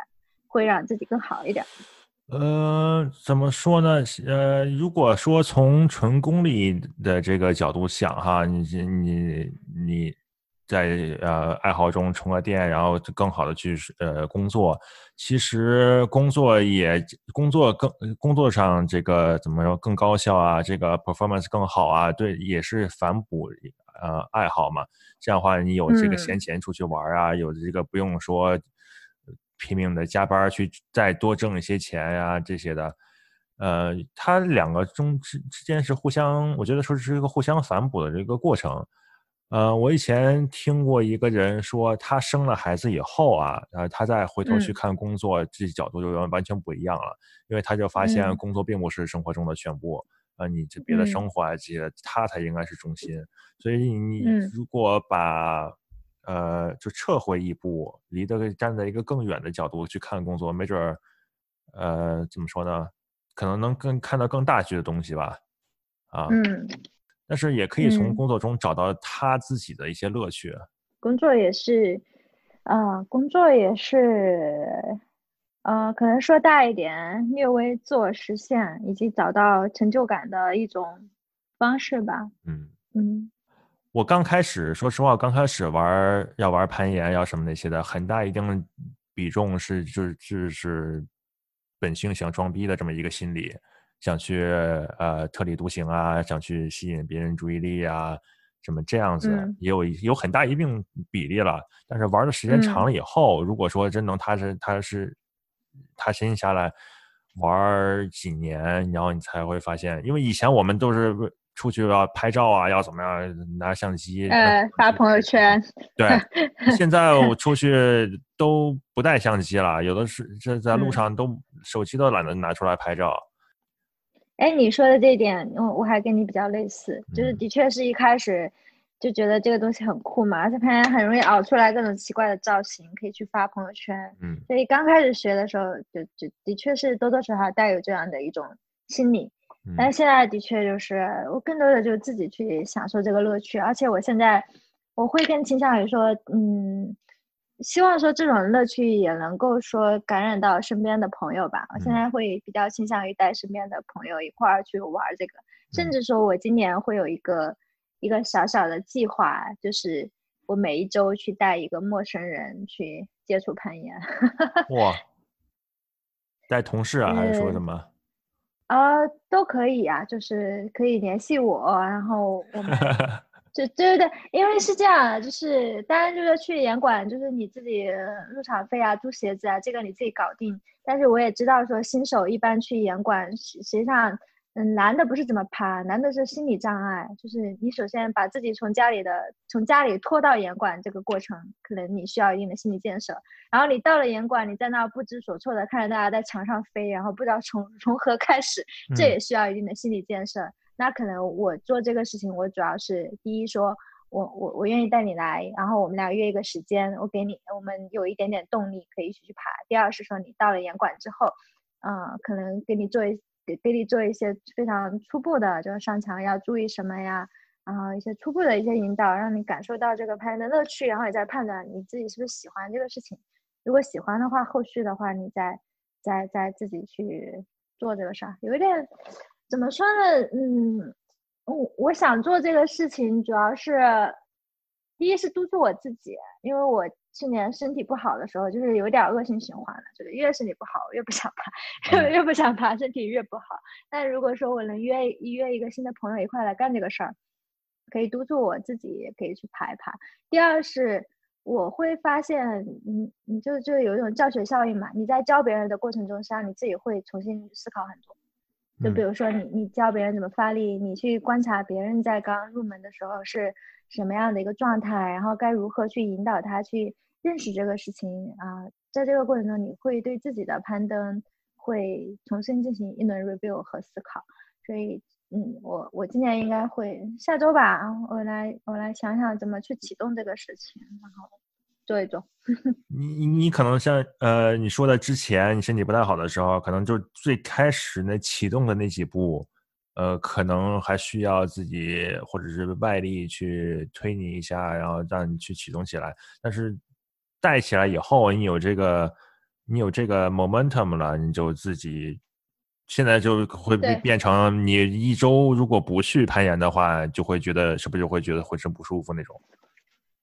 Speaker 2: 会让自己更好一点？
Speaker 1: 呃，怎么说呢？呃，如果说从纯功利的这个角度想哈，你你你。在呃爱好中充个电，然后更好的去呃工作。其实工作也工作更工作上这个怎么说更高效啊？这个 performance 更好啊？对，也是反哺呃爱好嘛。这样的话，你有这个闲钱出去玩啊，有这个不用说拼命的加班去再多挣一些钱呀这些的。呃，它两个中之之间是互相，我觉得说是一个互相反哺的这个过程。呃，我以前听过一个人说，他生了孩子以后啊，呃，他再回头去看工作，这角度就完完全不一样了，因为他就发现工作并不是生活中的全部，啊，你这别的生活啊这些，他才应该是中心。所以你如果把，呃，就撤回一步，离得站在一个更远的角度去看工作，没准儿，呃，怎么说呢？可能能更看到更大局的东西吧，啊。
Speaker 2: 嗯。
Speaker 1: 但是也可以从工作中找到他自己的一些乐趣。
Speaker 2: 工作也是，啊，工作也是，呃，可能说大一点，略微自我实现以及找到成就感的一种方式吧。
Speaker 1: 嗯
Speaker 2: 嗯。
Speaker 1: 我刚开始，说实话，刚开始玩要玩攀岩，要什么那些的，很大一定比重是就是就是本性想装逼的这么一个心理。想去呃特立独行啊，想去吸引别人注意力啊，什么这样子也有有很大一定比例了。但是玩的时间长了以后，如果说真能踏实踏实踏实下来玩几年，然后你才会发现，因为以前我们都是出去要拍照啊，要怎么样拿相机
Speaker 2: 呃发朋友圈。
Speaker 1: 对，现在我出去都不带相机了，有的是这在路上都手机都懒得拿出来拍照。
Speaker 2: 哎，你说的这点，我我还跟你比较类似，就是的确是一开始就觉得这个东西很酷嘛，而且攀岩很容易熬出来各种奇怪的造型，可以去发朋友圈。
Speaker 1: 嗯，
Speaker 2: 所以刚开始学的时候，就就的确是多多少少带有这样的一种心理。但是现在的确就是我更多的就是自己去享受这个乐趣，而且我现在我会更倾向于说，嗯。希望说这种乐趣也能够说感染到身边的朋友吧。我现在会比较倾向于带身边的朋友一块儿去玩这个，甚至说我今年会有一个一个小小的计划，就是我每一周去带一个陌生人去接触攀岩。
Speaker 1: 哇，带同事啊，还是说什么？
Speaker 2: 啊，都可以啊，就是可以联系我，然后我们 就。对对对，因为是这样，就是当然就是去严管，就是你自己入场费啊、租鞋子啊，这个你自己搞定。但是我也知道说，新手一般去严管，实实际上，嗯，难的不是怎么爬，难的是心理障碍。就是你首先把自己从家里的从家里拖到严管这个过程，可能你需要一定的心理建设。然后你到了严管，你在那不知所措的看着大家在墙上飞，然后不知道从 从何开始，这也需要一定的心理建设。那可能我做这个事情，我主要是第一说，我我我愿意带你来，然后我们俩约一个时间，我给你，我们有一点点动力可以一起去爬。第二是说，你到了严管之后，嗯，可能给你做一给给你做一些非常初步的，就是上墙要注意什么呀，然后一些初步的一些引导，让你感受到这个攀岩的乐趣，然后你再判断你自己是不是喜欢这个事情。如果喜欢的话，后续的话你再再再自己去做这个事儿。有一点怎么说呢？嗯，我我想做这个事情，主要是一是督促我自己，因为我。去年身体不好的时候，就是有点恶性循环了，就是越身体不好，越不想爬，越不想爬，身体越不好。但如果说我能约约一个新的朋友一块来干这个事儿，可以督促我自己，也可以去爬一爬。第二是我会发现，你你就就有一种教学效应嘛，你在教别人的过程中，实际上你自己会重新思考很多。就比如说你你教别人怎么发力，你去观察别人在刚入门的时候是什么样的一个状态，然后该如何去引导他去。认识这个事情啊，在这个过程中，你会对自己的攀登会重新进行一轮 review 和思考。所以，嗯，我我今年应该会下周吧，我来我来想想怎么去启动这个事情，然后做一做。
Speaker 1: 你你可能像呃你说的之前你身体不太好的时候，可能就最开始那启动的那几步，呃，可能还需要自己或者是外力去推你一下，然后让你去启动起来，但是。带起来以后，你有这个，你有这个 momentum 了，你就自己现在就会变成你一周如果不去攀岩的话，就会觉得是不是就会觉得浑身不舒服那种？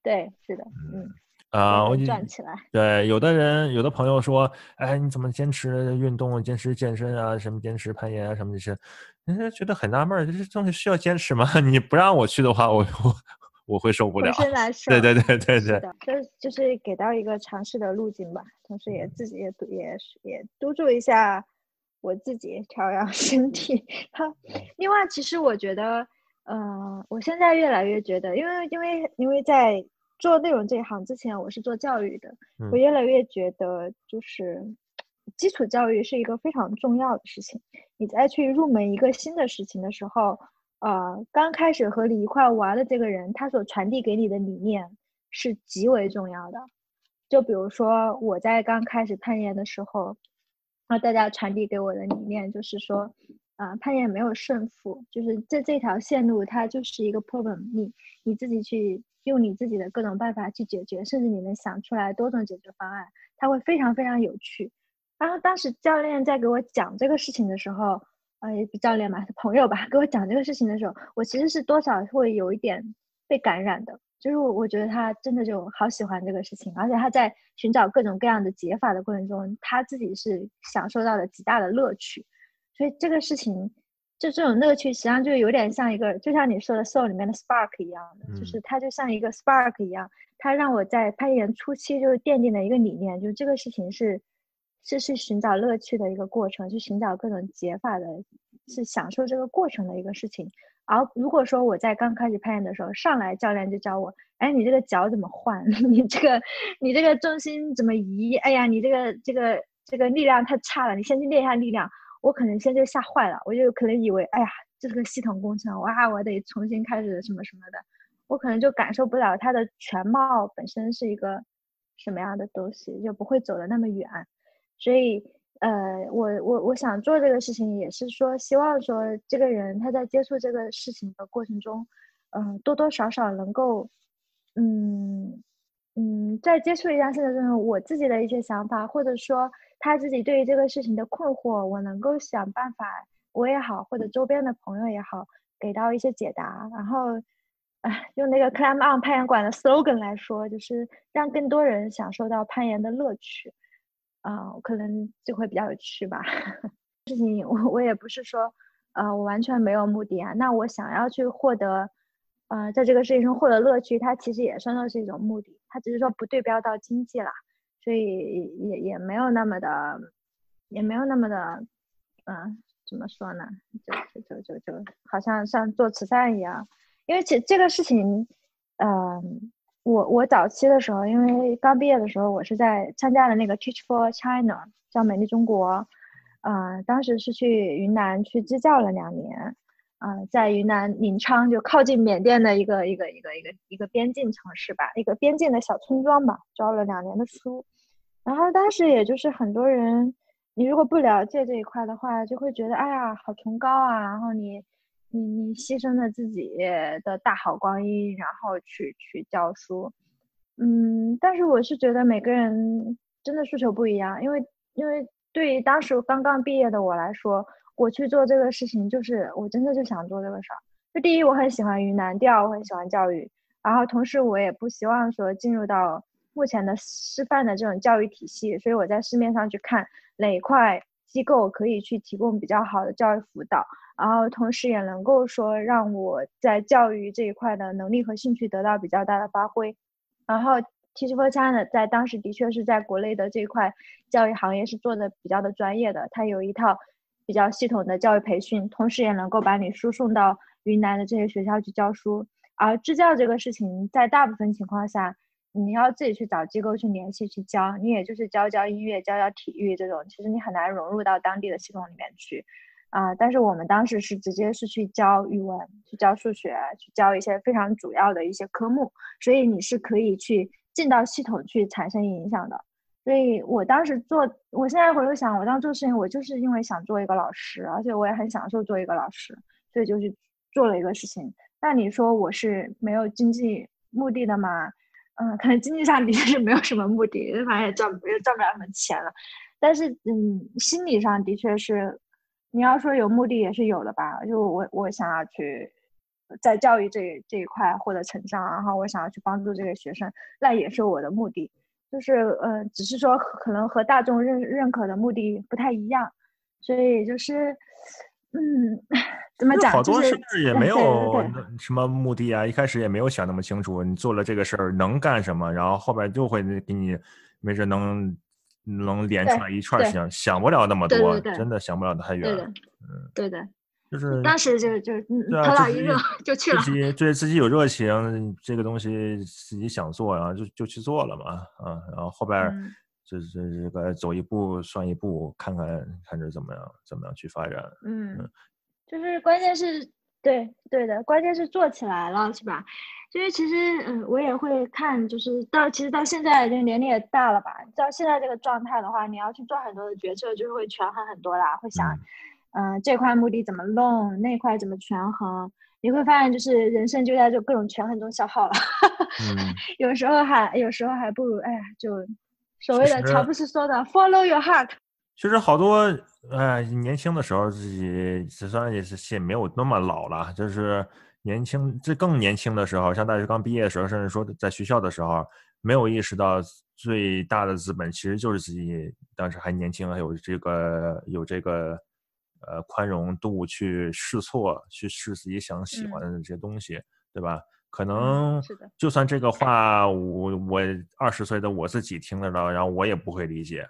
Speaker 2: 对，是的，嗯，
Speaker 1: 啊，我
Speaker 2: 站起来。
Speaker 1: 对，有的人，有的朋友说，哎，你怎么坚持运动，坚持健身啊，什么坚持攀岩啊，什么这些，人家觉得很纳闷，这些东西需要坚持吗？你不让我去的话，我我。我会受不了，对对对对对，
Speaker 2: 就是就是给到一个尝试的路径吧，同时也自己也督也也督促一下我自己调养 身体。另外，其实我觉得，嗯，我现在越来越觉得，因为因为因为在做内容这一行之前，我是做教育的，我越来越觉得，就是基础教育是一个非常重要的事情。你在去入门一个新的事情的时候。呃，刚开始和你一块玩的这个人，他所传递给你的理念是极为重要的。就比如说我在刚开始攀岩的时候，那大家传递给我的理念就是说，啊，攀岩没有胜负，就是这这条线路它就是一个 problem，你你自己去用你自己的各种办法去解决，甚至你能想出来多种解决方案，它会非常非常有趣。然后当时教练在给我讲这个事情的时候。呃，也不教练嘛，是朋友吧？给我讲这个事情的时候，我其实是多少会有一点被感染的。就是我，我觉得他真的就好喜欢这个事情，而且他在寻找各种各样的解法的过程中，他自己是享受到了极大的乐趣。所以这个事情，就这种乐趣，实际上就有点像一个，就像你说的 soul 里面的 spark 一样的，就是它就像一个 spark 一样，它让我在攀岩初期就是奠定了一个理念，就是这个事情是。是去寻找乐趣的一个过程，去寻找各种解法的，是享受这个过程的一个事情。而如果说我在刚开始攀岩的时候，上来教练就教我，哎，你这个脚怎么换？你这个你这个重心怎么移？哎呀，你这个这个这个力量太差了，你先去练一下力量。我可能先就吓坏了，我就可能以为，哎呀，这是个系统工程，哇，我得重新开始什么什么的，我可能就感受不了它的全貌本身是一个什么样的东西，就不会走的那么远。所以，呃，我我我想做这个事情，也是说希望说这个人他在接触这个事情的过程中，嗯，多多少少能够，嗯嗯，在接触一下新的这种我自己的一些想法，或者说他自己对于这个事情的困惑，我能够想办法，我也好，或者周边的朋友也好，给到一些解答。然后，哎，用那个 Climb On 攀岩馆的 slogan 来说，就是让更多人享受到攀岩的乐趣。啊，可能就会比较有趣吧。事情我我也不是说，呃，我完全没有目的啊。那我想要去获得，呃，在这个事情中获得乐趣，它其实也算作是一种目的。它只是说不对标到经济啦，所以也也没有那么的，也没有那么的，嗯，怎么说呢？就就就就就好像像做慈善一样。因为其这个事情，嗯。我我早期的时候，因为刚毕业的时候，我是在参加了那个 Teach for China，叫美丽中国，嗯，当时是去云南去支教了两年，嗯，在云南临沧就靠近缅甸的一个一个一个一个一个边境城市吧，一个边境的小村庄吧，教了两年的书，然后当时也就是很多人，你如果不了解这一块的话，就会觉得哎呀好崇高啊，然后你你你牺牲了自己的大好光阴，然后去去教书，嗯，但是我是觉得每个人真的诉求不一样，因为因为对于当时刚刚毕业的我来说，我去做这个事情就是我真的就想做这个事儿。就第一我很喜欢云南，第二我很喜欢教育。然后同时，我也不希望说进入到目前的师范的这种教育体系，所以我在市面上去看哪块机构可以去提供比较好的教育辅导，然后同时也能够说让我在教育这一块的能力和兴趣得到比较大的发挥。然后 Teach for China 在当时的确是在国内的这一块教育行业是做的比较的专业的，它有一套比较系统的教育培训，同时也能够把你输送到云南的这些学校去教书。而支教这个事情，在大部分情况下，你要自己去找机构去联系去教，你也就是教教音乐、教教体育这种，其实你很难融入到当地的系统里面去，啊！但是我们当时是直接是去教语文、去教数学、去教一些非常主要的一些科目，所以你是可以去进到系统去产生影响的。所以我当时做，我现在回头想，我当时做事情，我就是因为想做一个老师，而且我也很享受做一个老师，所以就去做了一个事情。那你说我是没有经济目的的吗？嗯，可能经济上的确是没有什么目的，反正也赚也赚不了什么钱了。但是，嗯，心理上的确是，你要说有目的也是有的吧。就我我想要去在教育这这一块获得成长，然后我想要去帮助这个学生，那也是我的目的。就是，呃，只是说可能和大众认认可的目的不太一样，所以就是。嗯，怎么讲？
Speaker 1: 好多是不是也没有什么目的啊？一开始也没有想那么清楚，你做了这个事儿能干什么，然后后边就会给你，没准能能连出来一串想想不了那么多，真的想不了太远。
Speaker 2: 嗯，对的，
Speaker 1: 就是
Speaker 2: 当时就就头脑一热就去了。
Speaker 1: 自己对自己有热情，这个东西自己想做，然后就就去做了嘛，啊，然后后边。这这这个走一步算一步，看看看着怎么样，怎么样去发展。
Speaker 2: 嗯，就是关键是对对的，关键是做起来了，是吧？因为其实嗯，我也会看，就是到其实到现在就年龄也大了吧，到现在这个状态的话，你要去做很多的决策，就是会权衡很多啦，会想，嗯，这块目的怎么弄，那块怎么权衡，你会发现就是人生就在这各种权衡中消耗了。
Speaker 1: 嗯，
Speaker 2: 有时候还有时候还不如哎呀就。所谓的乔布斯说的 “Follow your heart”，
Speaker 1: 其实好多哎，年轻的时候自己，实际上也是也没有那么老了，就是年轻，这更年轻的时候，像大学刚毕业的时候，甚至说在学校的时候，没有意识到最大的资本其实就是自己当时还年轻，还有这个有这个呃宽容度去试错，去试自己想喜欢的这些东西，对吧？可能就算这个话，我我二十岁的我自己听得到，然后我也不会理解。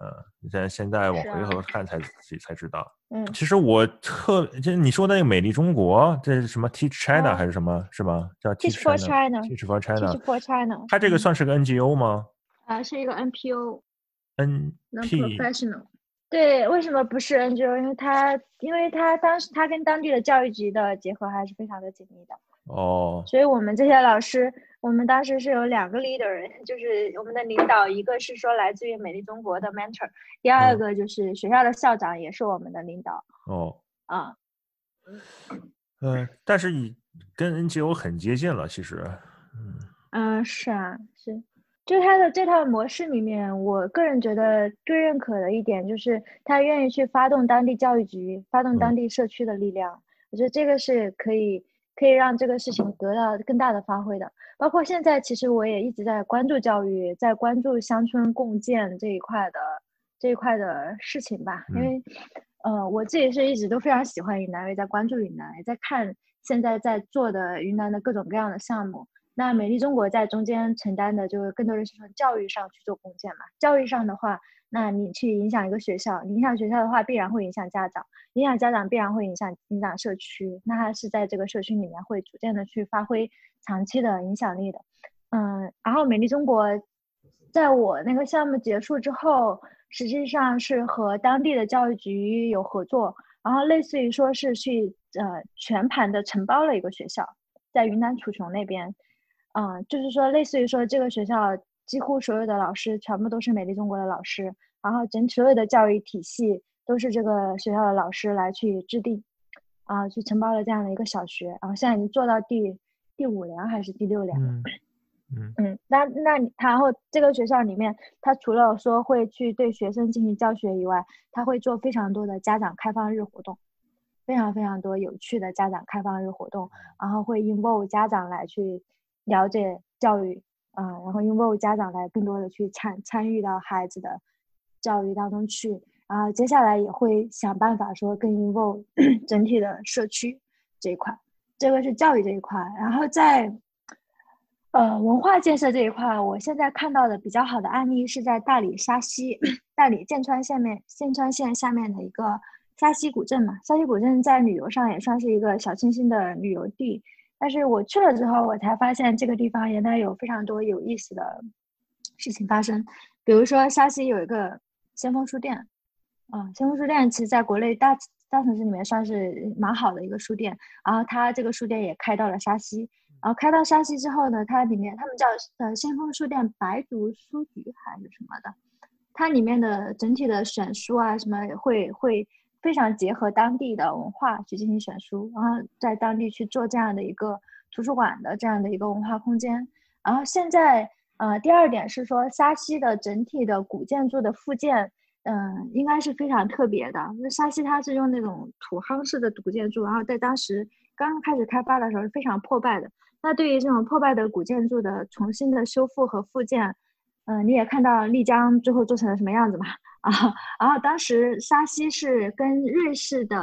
Speaker 1: 嗯，现现在往回头看才自己才知道。
Speaker 2: 嗯，
Speaker 1: 其实我特就你说那个美丽中国，这是什么 Teach China 还是什么？是吗？叫
Speaker 2: Teach for China。
Speaker 1: Teach for China。
Speaker 2: Teach for China。
Speaker 1: 它这个算是个 NGO 吗？
Speaker 2: 啊，是一个 NPO。
Speaker 1: N
Speaker 2: Professional。对，为什么不是 NGO？因为他因为他当时他跟当地的教育局的结合还是非常的紧密的。
Speaker 1: 哦，
Speaker 2: 所以我们这些老师，我们当时是有两个 leader，就是我们的领导，一个是说来自于美丽中国的 mentor，第二个就是学校的校长，也是我们的领导。
Speaker 1: 哦，
Speaker 2: 啊，
Speaker 1: 嗯，但是你跟 NGO 很接近了，其实，
Speaker 2: 嗯，嗯，是啊，是，就他的这套模式里面，我个人觉得最认可的一点就是他愿意去发动当地教育局，发动当地社区的力量，我觉得这个是可以。可以让这个事情得到更大的发挥的，包括现在，其实我也一直在关注教育，在关注乡村共建这一块的这一块的事情吧。因为，呃，我自己是一直都非常喜欢云南，也在关注云南，也在看现在在做的云南的各种各样的项目。那美丽中国在中间承担的，就是更多的是从教育上去做贡献嘛。教育上的话。那你去影响一个学校，影响学校的话，必然会影响家长，影响家长必然会影响影响社区。那它是在这个社区里面会逐渐的去发挥长期的影响力的。嗯，然后美丽中国，在我那个项目结束之后，实际上是和当地的教育局有合作，然后类似于说是去呃全盘的承包了一个学校，在云南楚雄那边，嗯，就是说类似于说这个学校。几乎所有的老师全部都是美丽中国的老师，然后整所有的教育体系都是这个学校的老师来去制定，啊，去承包了这样的一个小学，然后现在已经做到第第五年还是第六年了。
Speaker 1: 嗯
Speaker 2: 嗯，那那然后这个学校里面，他除了说会去对学生进行教学以外，他会做非常多的家长开放日活动，非常非常多有趣的家长开放日活动，然后会 involve 家长来去了解教育啊，然后 involve 家长来更多的去参参与到孩子的教育当中去，然后接下来也会想办法说更 involve 整体的社区这一块，这个是教育这一块，然后在。呃，文化建设这一块，我现在看到的比较好的案例是在大理沙溪，大理剑川下面剑川县下面的一个沙溪古镇嘛。沙溪古镇在旅游上也算是一个小清新的旅游地，但是我去了之后，我才发现这个地方原来有非常多有意思的事情发生。比如说沙溪有一个先锋书店，啊，先锋书店其实在国内大大城市里面算是蛮好的一个书店，然后它这个书店也开到了沙溪。然后开到沙溪之后呢，它里面他们叫呃先锋书店白族书局还是什么的，它里面的整体的选书啊什么会会非常结合当地的文化去进行选书，然后在当地去做这样的一个图书馆的这样的一个文化空间。然后现在呃第二点是说沙溪的整体的古建筑的复建，嗯应该是非常特别的。那沙溪它是用那种土夯式的古建筑，然后在当时刚开始开发的时候是非常破败的。那对于这种破败的古建筑的重新的修复和复建，嗯，你也看到丽江最后做成了什么样子嘛？啊，然后当时沙溪是跟瑞士的，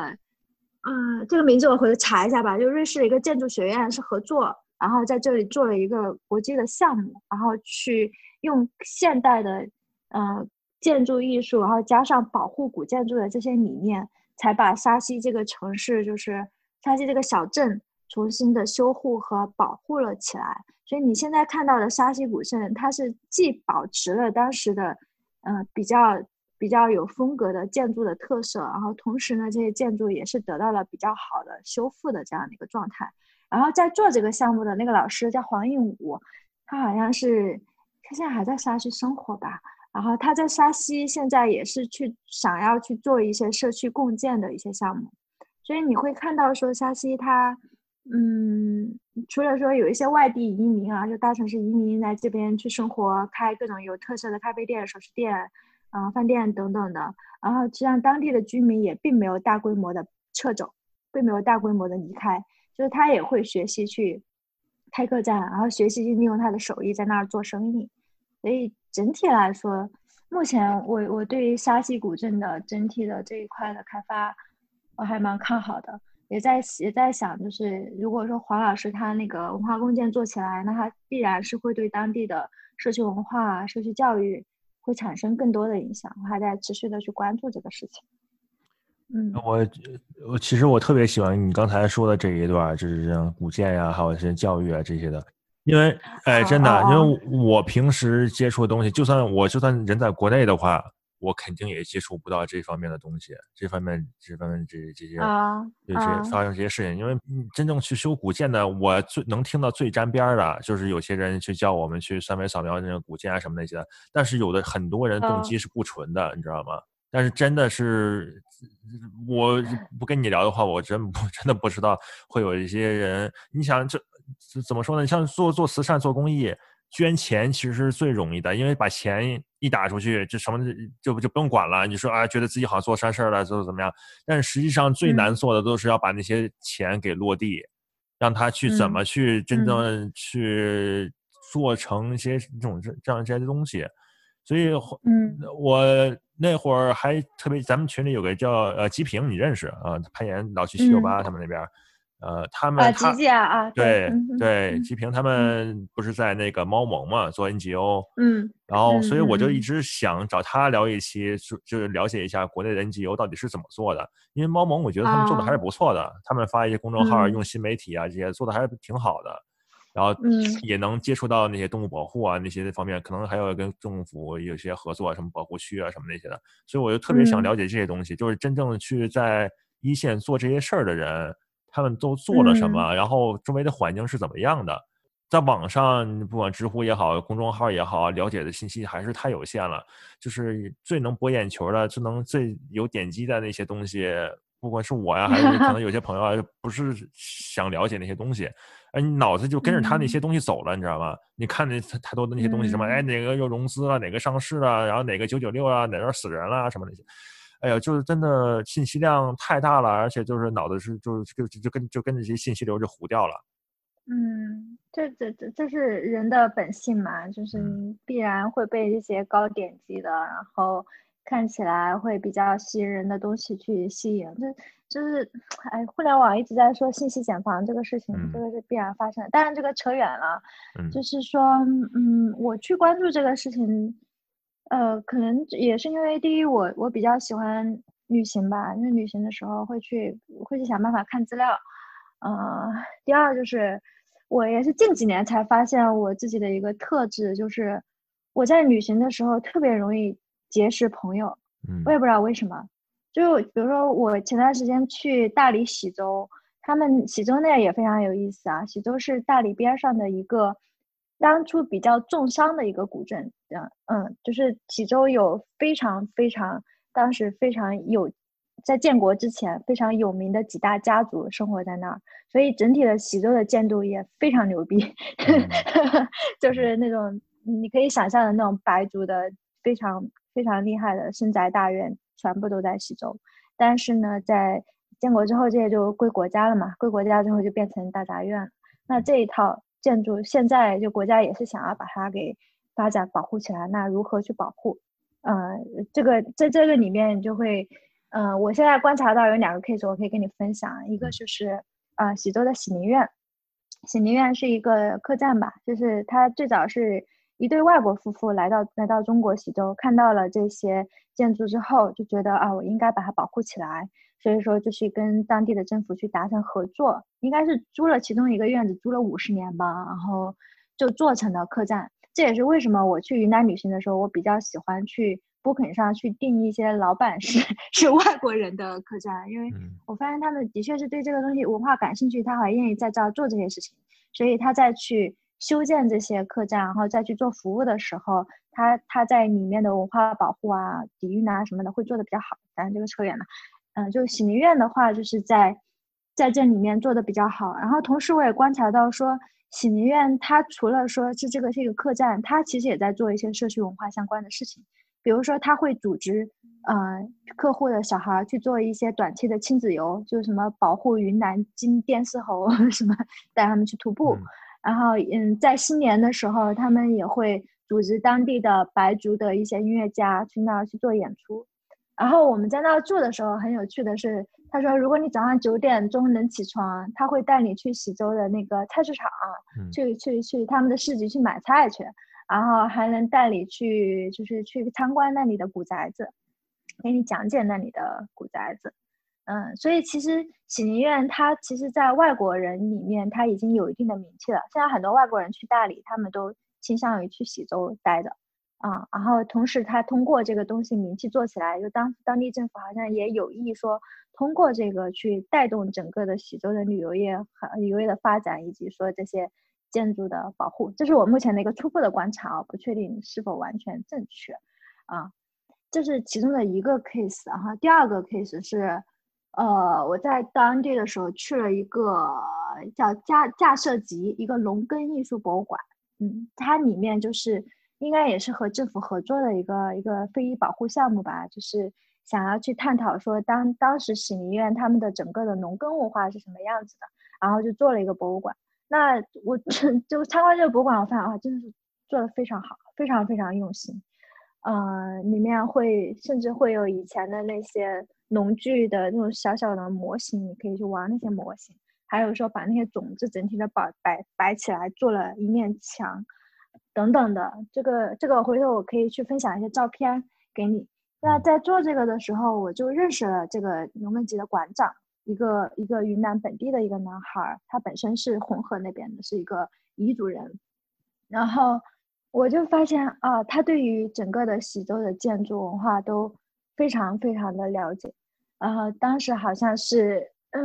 Speaker 2: 嗯，这个名字我回头查一下吧，就瑞士的一个建筑学院是合作，然后在这里做了一个国际的项目，然后去用现代的，呃，建筑艺术，然后加上保护古建筑的这些理念，才把沙溪这个城市，就是沙溪这个小镇。重新的修护和保护了起来，所以你现在看到的沙溪古镇，它是既保持了当时的，嗯，比较比较有风格的建筑的特色，然后同时呢，这些建筑也是得到了比较好的修复的这样的一个状态。然后在做这个项目的那个老师叫黄应武，他好像是他现在还在沙溪生活吧，然后他在沙溪现在也是去想要去做一些社区共建的一些项目，所以你会看到说沙溪它。嗯，除了说有一些外地移民啊，就大城市移民来这边去生活，开各种有特色的咖啡店、首饰店、啊饭店等等的，然后实际上当地的居民也并没有大规模的撤走，并没有大规模的离开，就是他也会学习去开客栈，然后学习去利用他的手艺在那儿做生意，所以整体来说，目前我我对于沙溪古镇的整体的这一块的开发，我还蛮看好的。也在也在想，就是如果说黄老师他那个文化共建做起来，那他必然是会对当地的社区文化、社区教育会产生更多的影响。我还在持续的去关注这个事情。嗯，
Speaker 1: 我我其实我特别喜欢你刚才说的这一段，就是像古建呀，还有一些教育啊这些的，因为哎，真的，因为我平时接触的东西，就算我就算人在国内的话。我肯定也接触不到这方面的东西，这方面这方面这这些这些发生这些事情，因为真正去修古建的，我最能听到最沾边的，就是有些人去叫我们去三维扫描那个古建啊什么那些的，但是有的很多人动机是不纯的，你知道吗？但是真的是，我不跟你聊的话，我真不 真的不知道会有一些人，你想这怎么说呢？像做做慈善做公益。捐钱其实是最容易的，因为把钱一打出去，这什么就就不用管了。你说啊，觉得自己好像做善事了，做怎么样？但是实际上最难做的都是要把那些钱给落地，让他去怎么去真正去做成一些这种这这样这些东西。所以，嗯，我那会儿还特别，咱们群里有个叫呃吉平，你认识啊？攀岩老去七九八他们那边。呃，他们
Speaker 2: 啊，吉吉啊啊，
Speaker 1: 对对，吉平他们不是在那个猫盟嘛，做 NGO，
Speaker 2: 嗯，
Speaker 1: 然后所以我就一直想找他聊一期，就就是了解一下国内的 NGO 到底是怎么做的，因为猫盟我觉得他们做的还是不错的，他们发一些公众号，用新媒体啊这些做的还是挺好的，然后也能接触到那些动物保护啊那些方面，可能还有跟政府有些合作，什么保护区啊什么那些的，所以我就特别想了解这些东西，就是真正去在一线做这些事儿的人。他们都做了什么？然后周围的环境是怎么样的？在网上，不管知乎也好，公众号也好，了解的信息还是太有限了。就是最能博眼球的，最能最有点击的那些东西，不管是我呀，还是可能 有些朋友啊，不是想了解那些东西，哎，你脑子就跟着他那些东西走了，你知道吗？你看那太多的那些东西，什么哎哪个又融资了，哪个上市了，然后哪个九九六啊，哪个死人了什么那些。哎呀，就是真的信息量太大了，而且就是脑子是就就就跟就跟这些信息流就糊掉了。
Speaker 2: 嗯，这这这这是人的本性嘛，就是必然会被这些高点击的，然后看起来会比较吸引人的东西去吸引。就就是哎，互联网一直在说信息茧房这个事情，这个是必然发生的。当然这个扯远了，就是说，嗯，我去关注这个事情。呃，可能也是因为第一，我我比较喜欢旅行吧，因为旅行的时候会去会去想办法看资料，呃，第二就是我也是近几年才发现我自己的一个特质，就是我在旅行的时候特别容易结识朋友，
Speaker 1: 嗯，
Speaker 2: 我也不知道为什么，就比如说我前段时间去大理喜洲，他们喜洲那也非常有意思啊，喜洲是大理边上的一个。当初比较重商的一个古镇，嗯嗯，就是喜洲有非常非常当时非常有，在建国之前非常有名的几大家族生活在那儿，所以整体的喜洲的建筑也非常牛逼，就是那种你可以想象的那种白族的非常非常厉害的深宅大院，全部都在喜洲。但是呢，在建国之后，这些就归国家了嘛，归国家之后就变成大杂院，那这一套。建筑现在就国家也是想要把它给发展保护起来，那如何去保护？呃，这个在这个里面就会，呃，我现在观察到有两个 case，我可以跟你分享。一个就是呃，喜洲的喜宁苑，喜宁苑是一个客栈吧，就是它最早是一对外国夫妇来到来到中国喜洲，看到了这些建筑之后，就觉得啊，我应该把它保护起来。所以说，就去跟当地的政府去达成合作，应该是租了其中一个院子，租了五十年吧，然后就做成了客栈。这也是为什么我去云南旅行的时候，我比较喜欢去 Booking 上去订一些老板是 是外国人的客栈，因为我发现他们的确是对这个东西文化感兴趣，他还愿意在这儿做这些事情，所以他再去修建这些客栈，然后再去做服务的时候，他他在里面的文化保护啊、底蕴啊什么的会做的比较好。当然这个扯远了。嗯，就喜宁苑的话，就是在在这里面做的比较好。然后同时我也观察到，说喜宁苑它除了说是这个是一个客栈，它其实也在做一些社区文化相关的事情。比如说，他会组织呃客户的小孩去做一些短期的亲子游，就是什么保护云南金电视猴 什么，带他们去徒步。然后嗯，在新年的时候，他们也会组织当地的白族的一些音乐家去那儿去做演出。然后我们在那住的时候，很有趣的是，他说如果你早上九点钟能起床，他会带你去喜洲的那个菜市场，去去去他们的市集去买菜去，然后还能带你去就是去参观那里的古宅子，给你讲解那里的古宅子。嗯，所以其实喜宁苑它其实，在外国人里面，它已经有一定的名气了。现在很多外国人去大理，他们都倾向于去喜洲待着。啊，然后同时他通过这个东西名气做起来，就当当地政府好像也有意说通过这个去带动整个的喜洲的旅游业和旅游业的发展，以及说这些建筑的保护，这是我目前的一个初步的观察啊，不确定是否完全正确。啊，这是其中的一个 case，然后第二个 case 是，呃，我在当地的时候去了一个叫架架设集，一个农耕艺术博物馆，嗯，它里面就是。应该也是和政府合作的一个一个非遗保护项目吧，就是想要去探讨说当当时喜宁院他们的整个的农耕文化是什么样子的，然后就做了一个博物馆。那我 就参观这个博物馆，我发现啊，真的是做的非常好，非常非常用心。呃，里面会甚至会有以前的那些农具的那种小小的模型，你可以去玩那些模型。还有说把那些种子整体的摆摆摆起来，做了一面墙。等等的，这个这个回头我可以去分享一些照片给你。那在做这个的时候，我就认识了这个农耕集的馆长，一个一个云南本地的一个男孩，他本身是红河那边的，是一个彝族人。然后我就发现啊，他对于整个的喜洲的建筑文化都非常非常的了解。然后当时好像是嗯，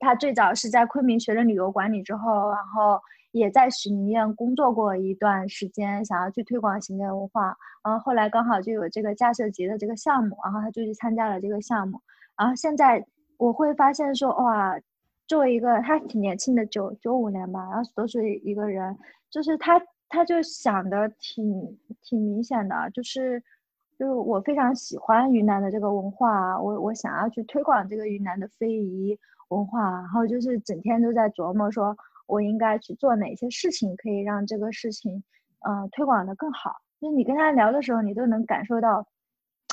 Speaker 2: 他最早是在昆明学了旅游管理之后，然后也在许宁院工作过一段时间，想要去推广行者文化。然后后来刚好就有这个架设节的这个项目，然后他就去参加了这个项目。然后现在我会发现说，哇，作为一个他挺年轻的，九九五年吧，然后都是一个人，就是他他就想的挺挺明显的，就是。就是我非常喜欢云南的这个文化，我我想要去推广这个云南的非遗文化，然后就是整天都在琢磨，说我应该去做哪些事情，可以让这个事情，嗯，推广的更好。就是你跟他聊的时候，你都能感受到，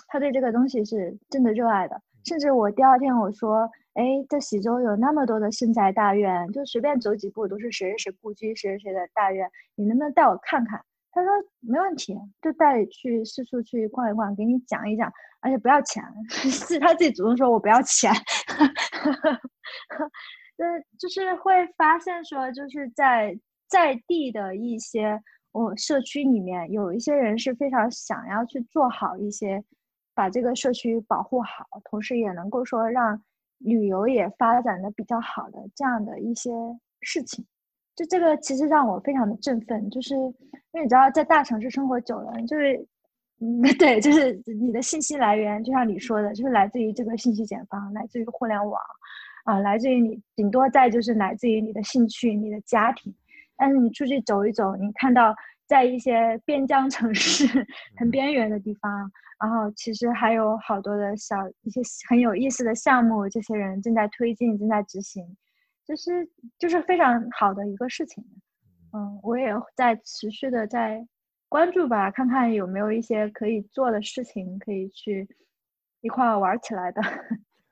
Speaker 2: 他对这个东西是真的热爱的。甚至我第二天我说，哎，这喜洲有那么多的深宅大院，就随便走几步都是谁谁谁故居，谁谁谁的大院，你能不能带我看看？他说没问题，就带你去四处去逛一逛，给你讲一讲，而且不要钱，是他自己主动说我不要钱。那就是会发现说，就是在在地的一些我社区里面，有一些人是非常想要去做好一些，把这个社区保护好，同时也能够说让旅游也发展的比较好的这样的一些事情。就这个其实让我非常的振奋，就是因为你知道，在大城市生活久了，就是，嗯，对，就是你的信息来源，就像你说的，就是来自于这个信息茧房，来自于互联网，啊，来自于你，顶多在就是来自于你的兴趣、你的家庭。但是你出去走一走，你看到在一些边疆城市 很边缘的地方，然后其实还有好多的小一些很有意思的项目，这些人正在推进、正在执行。就是就是非常好的一个事情，嗯，我也在持续的在关注吧，看看有没有一些可以做的事情，可以去一块玩起来的。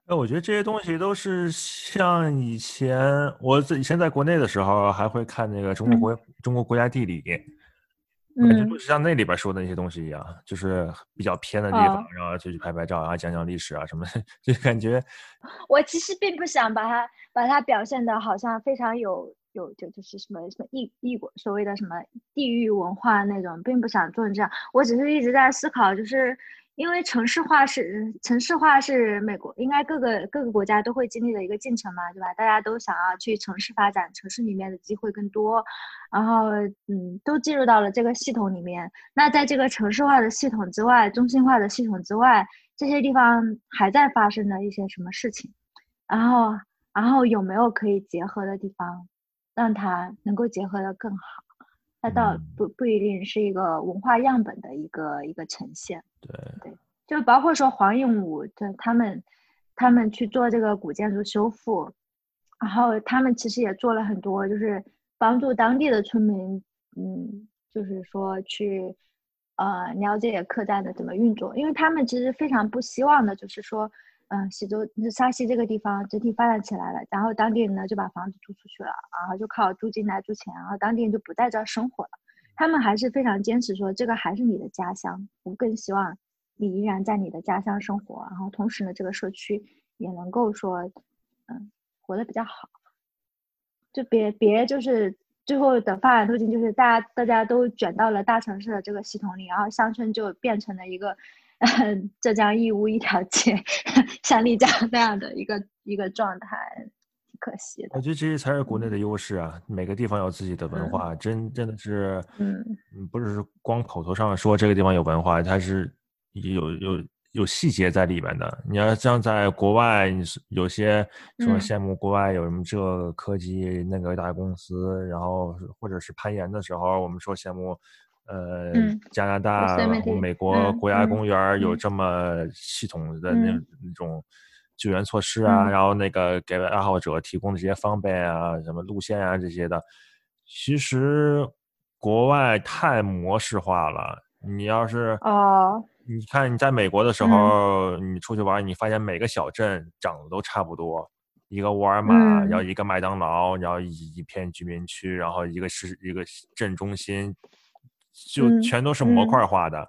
Speaker 1: 哎，我觉得这些东西都是像以前我以前在国内的时候，还会看那个中国国中国国家地理，感觉，就是像那里边说的那些东西一样，就是比较偏的地方，然后就去拍拍照啊，讲讲历史啊什么，就感觉。
Speaker 2: 我其实并不想把它。把它表现的好像非常有有就就是什么什么异异国所谓的什么地域文化那种，并不想做这样。我只是一直在思考，就是因为城市化是城市化是美国应该各个各个国家都会经历的一个进程嘛，对吧？大家都想要去城市发展，城市里面的机会更多，然后嗯，都进入到了这个系统里面。那在这个城市化的系统之外，中心化的系统之外，这些地方还在发生的一些什么事情，然后。然后有没有可以结合的地方，让它能够结合的更好？它倒不不一定是一个文化样本的一个一个呈现。
Speaker 1: 对
Speaker 2: 对，就包括说黄应武，就他们他们去做这个古建筑修复，然后他们其实也做了很多，就是帮助当地的村民，嗯，就是说去呃了解客栈的怎么运作，因为他们其实非常不希望的就是说。嗯，喜洲沙溪这个地方整体发展起来了，然后当地人呢就把房子租出去了，然后就靠租金来租钱，然后当地人就不在这儿生活了。他们还是非常坚持说，这个还是你的家乡，我更希望你依然在你的家乡生活，然后同时呢，这个社区也能够说，嗯，活得比较好。就别别就是最后的发展途径就是大家大家都卷到了大城市的这个系统里，然后乡村就变成了一个。浙江义乌一条街，像丽江那样的一个一个状态，挺可惜的。
Speaker 1: 我觉得这些才是国内的优势啊！每个地方有自己的文化，真真的是，嗯，不是光口头上说这个地方有文化，它是有有有细节在里面的。你要像在国外，你是有些说羡慕国外有什么这科技那个大公司，然后或者是攀岩的时候，我们说羡慕。呃，加拿大、美国国家公园有这么系统的那那种救援措施啊，然后那个给爱好者提供的这些方便啊，什么路线啊这些的，其实国外太模式化了。你要是
Speaker 2: 哦，
Speaker 1: 你看你在美国的时候，你出去玩，你发现每个小镇长得都差不多，一个沃尔玛，然后一个麦当劳，然后一一片居民区，然后一个市一个镇中心。就全都是模块化的，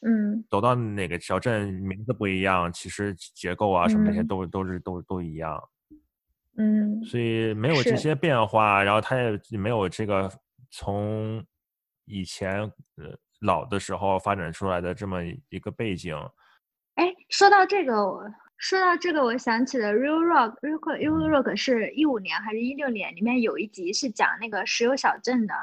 Speaker 2: 嗯，
Speaker 1: 走到哪个小镇名字不一样，其实结构啊什么那些都都是都都一样，
Speaker 2: 嗯，
Speaker 1: 所以没有这些变化，然后它也没有这个从以前呃老的时候发展出来的这么一个背景。
Speaker 2: 哎，说到这个，说到这个，我想起了《Real Rock》，《Real Rock》是一五年还是一六年？里面有一集是讲那个石油小镇的，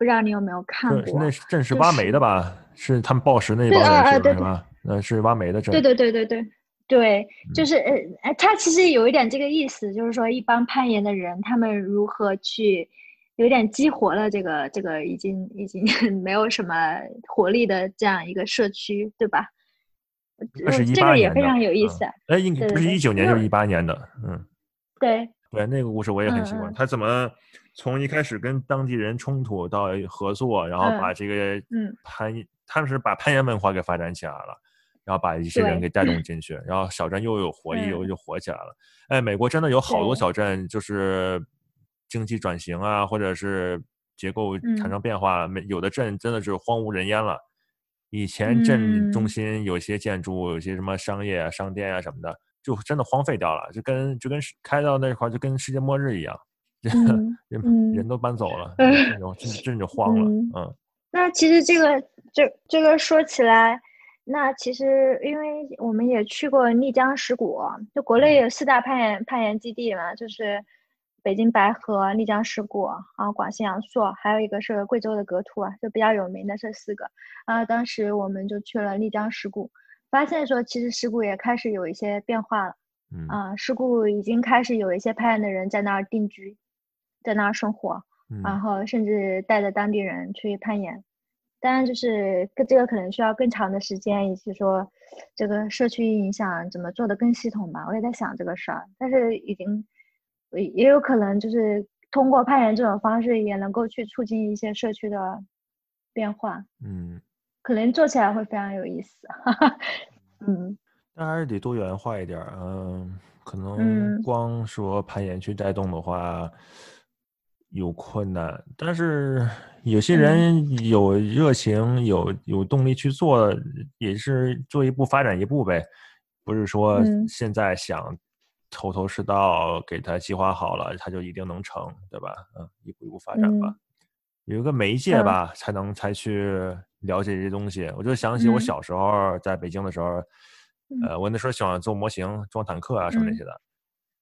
Speaker 2: 不知道你有没有看过？
Speaker 1: 那是正是挖煤的吧？是他们暴食那帮人是吧？那是挖煤的镇。
Speaker 2: 对对对对对对，就是呃，他其实有一点这个意思，就是说一帮攀岩的人，他们如何去有点激活了这个这个已经已经 没有什么活力的这样一个社区，对吧？
Speaker 1: 那是一
Speaker 2: 八年这个也非常有意思。
Speaker 1: 哎，应不是一九年就是一八年的，嗯，
Speaker 2: 对
Speaker 1: 对，那个故事我也很喜欢。他怎么从一开始跟当地人冲突到合作，然后把这个嗯攀，他们是把攀岩文化给发展起来了，然后把一些人给带动进去，然后小镇又有活力，又又火起来了。哎，美国真的有好多小镇，就是经济转型啊，或者是结构产生变化，没有的镇真的是荒无人烟了。以前镇中心有些建筑，有些什么商业啊、商店啊什么的，就真的荒废掉了，就跟就跟开到那块儿就跟世界末日一样，人人都搬走了，这种镇就 荒了。嗯，
Speaker 2: 那其实这个这这个说起来，那其实因为我们也去过丽江石鼓，就国内有四大攀岩攀岩基地嘛，就是。北京白河、丽江石鼓，然后广西阳朔，还有一个是贵州的格凸啊，就比较有名的这四个。然后当时我们就去了丽江石鼓，发现说其实事故也开始有一些变化了。嗯啊，石鼓已经开始有一些攀岩的人在那儿定居，在那儿生活，然后甚至带着当地人去攀岩。当然，就是这个可能需要更长的时间，以及说这个社区影响怎么做的更系统吧。我也在想这个事儿，但是已经。也也有可能就是通过攀岩这种方式，也能够去促进一些社区的变化。
Speaker 1: 嗯，
Speaker 2: 可能做起来会非常有意思。嗯，
Speaker 1: 但还是得多元化一点。嗯，可能光说攀岩去带动的话有困难，但是有些人有热情、有有动力去做，也是做一步发展一步呗。不是说现在想。头头是道，给他计划好了，他就一定能成，对吧？嗯，一步一步发展吧，有一个媒介吧，才能才去了解这些东西。我就想起我小时候在北京的时候，呃，我那时候喜欢做模型，装坦克啊什么那些的，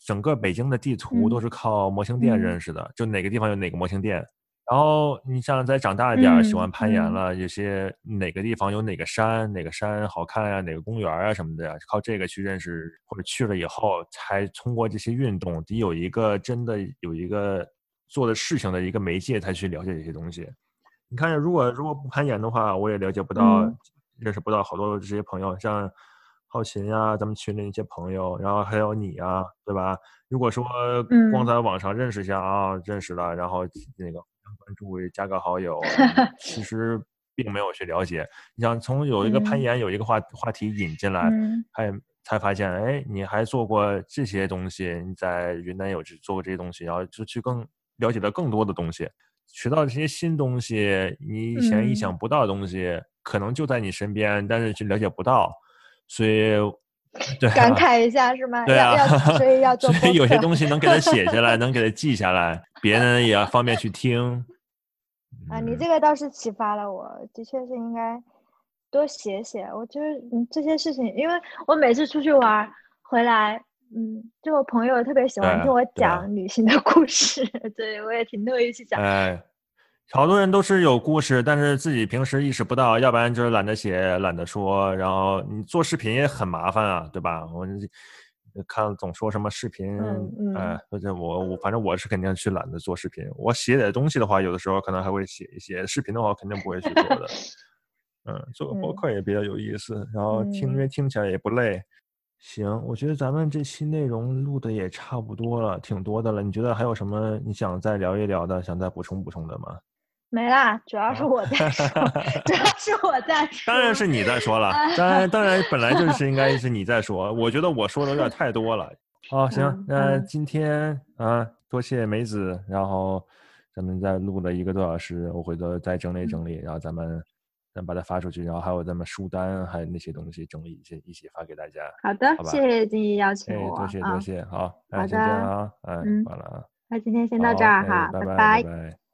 Speaker 1: 整个北京的地图都是靠模型店认识的，就哪个地方有哪个模型店。然后你像再长大一点，喜欢攀岩了，有些哪个地方有哪个山，哪个山好看呀，哪个公园啊什么的呀，靠这个去认识，或者去了以后才通过这些运动，得有一个真的有一个做的事情的一个媒介，才去了解这些东西。你看，如果如果不攀岩的话，我也了解不到，认识不到好多这些朋友，像浩琴呀，咱们群里一些朋友，然后还有你呀，对吧？如果说光在网上认识一下啊，认识了，然后那个。关注加个好友，其实并没有去了解。你想从有一个攀岩有一个话话题引进来，还才发现，哎，你还做过这些东西，你在云南有去做过这些东西，然后就去更了解到更多的东西，学到这些新东西，你以前意想不到的东西，可能就在你身边，但是却了解不到，所以。对，
Speaker 2: 感慨一下是吗？
Speaker 1: 对
Speaker 2: 啊，所以要做。
Speaker 1: 所以有些东西能给他写下来，能给他记下来，别人也要方便去听。
Speaker 2: 啊，你这个倒是启发了我，的确是应该多写写。我就是嗯这些事情，因为我每次出去玩回来，嗯，就我朋友特别喜欢听我讲旅行的故事，对我也挺乐意去讲。
Speaker 1: 哎。好多人都是有故事，但是自己平时意识不到，要不然就是懒得写、懒得说。然后你做视频也很麻烦啊，对吧？我看总说什么视频，哎，或者我我反正我是肯定去懒得做视频。我写点东西的话，有的时候可能还会写一些；视频的话，肯定不会去做的。嗯，做个播客也比较有意思，然后听，因为听起来也不累。行，我觉得咱们这期内容录的也差不多了，挺多的了。你觉得还有什么你想再聊一聊的，想再补充补充的吗？
Speaker 2: 没啦，主要是我在说，主要是我在说。
Speaker 1: 当然是你在说了，当然当然本来就是应该是你在说。我觉得我说的有点太多了。好，行，那今天啊，多谢梅子，然后咱们再录了一个多小时，我回头再整理整理，然后咱们再把它发出去，然后还有咱们书单还有那些东西整理一些一起发给大家。
Speaker 2: 好的，谢谢金怡邀请我。
Speaker 1: 多谢多谢，好，那先这样啊，嗯，完了啊。
Speaker 2: 那今天先到这儿哈，
Speaker 1: 拜
Speaker 2: 拜。
Speaker 1: 拜。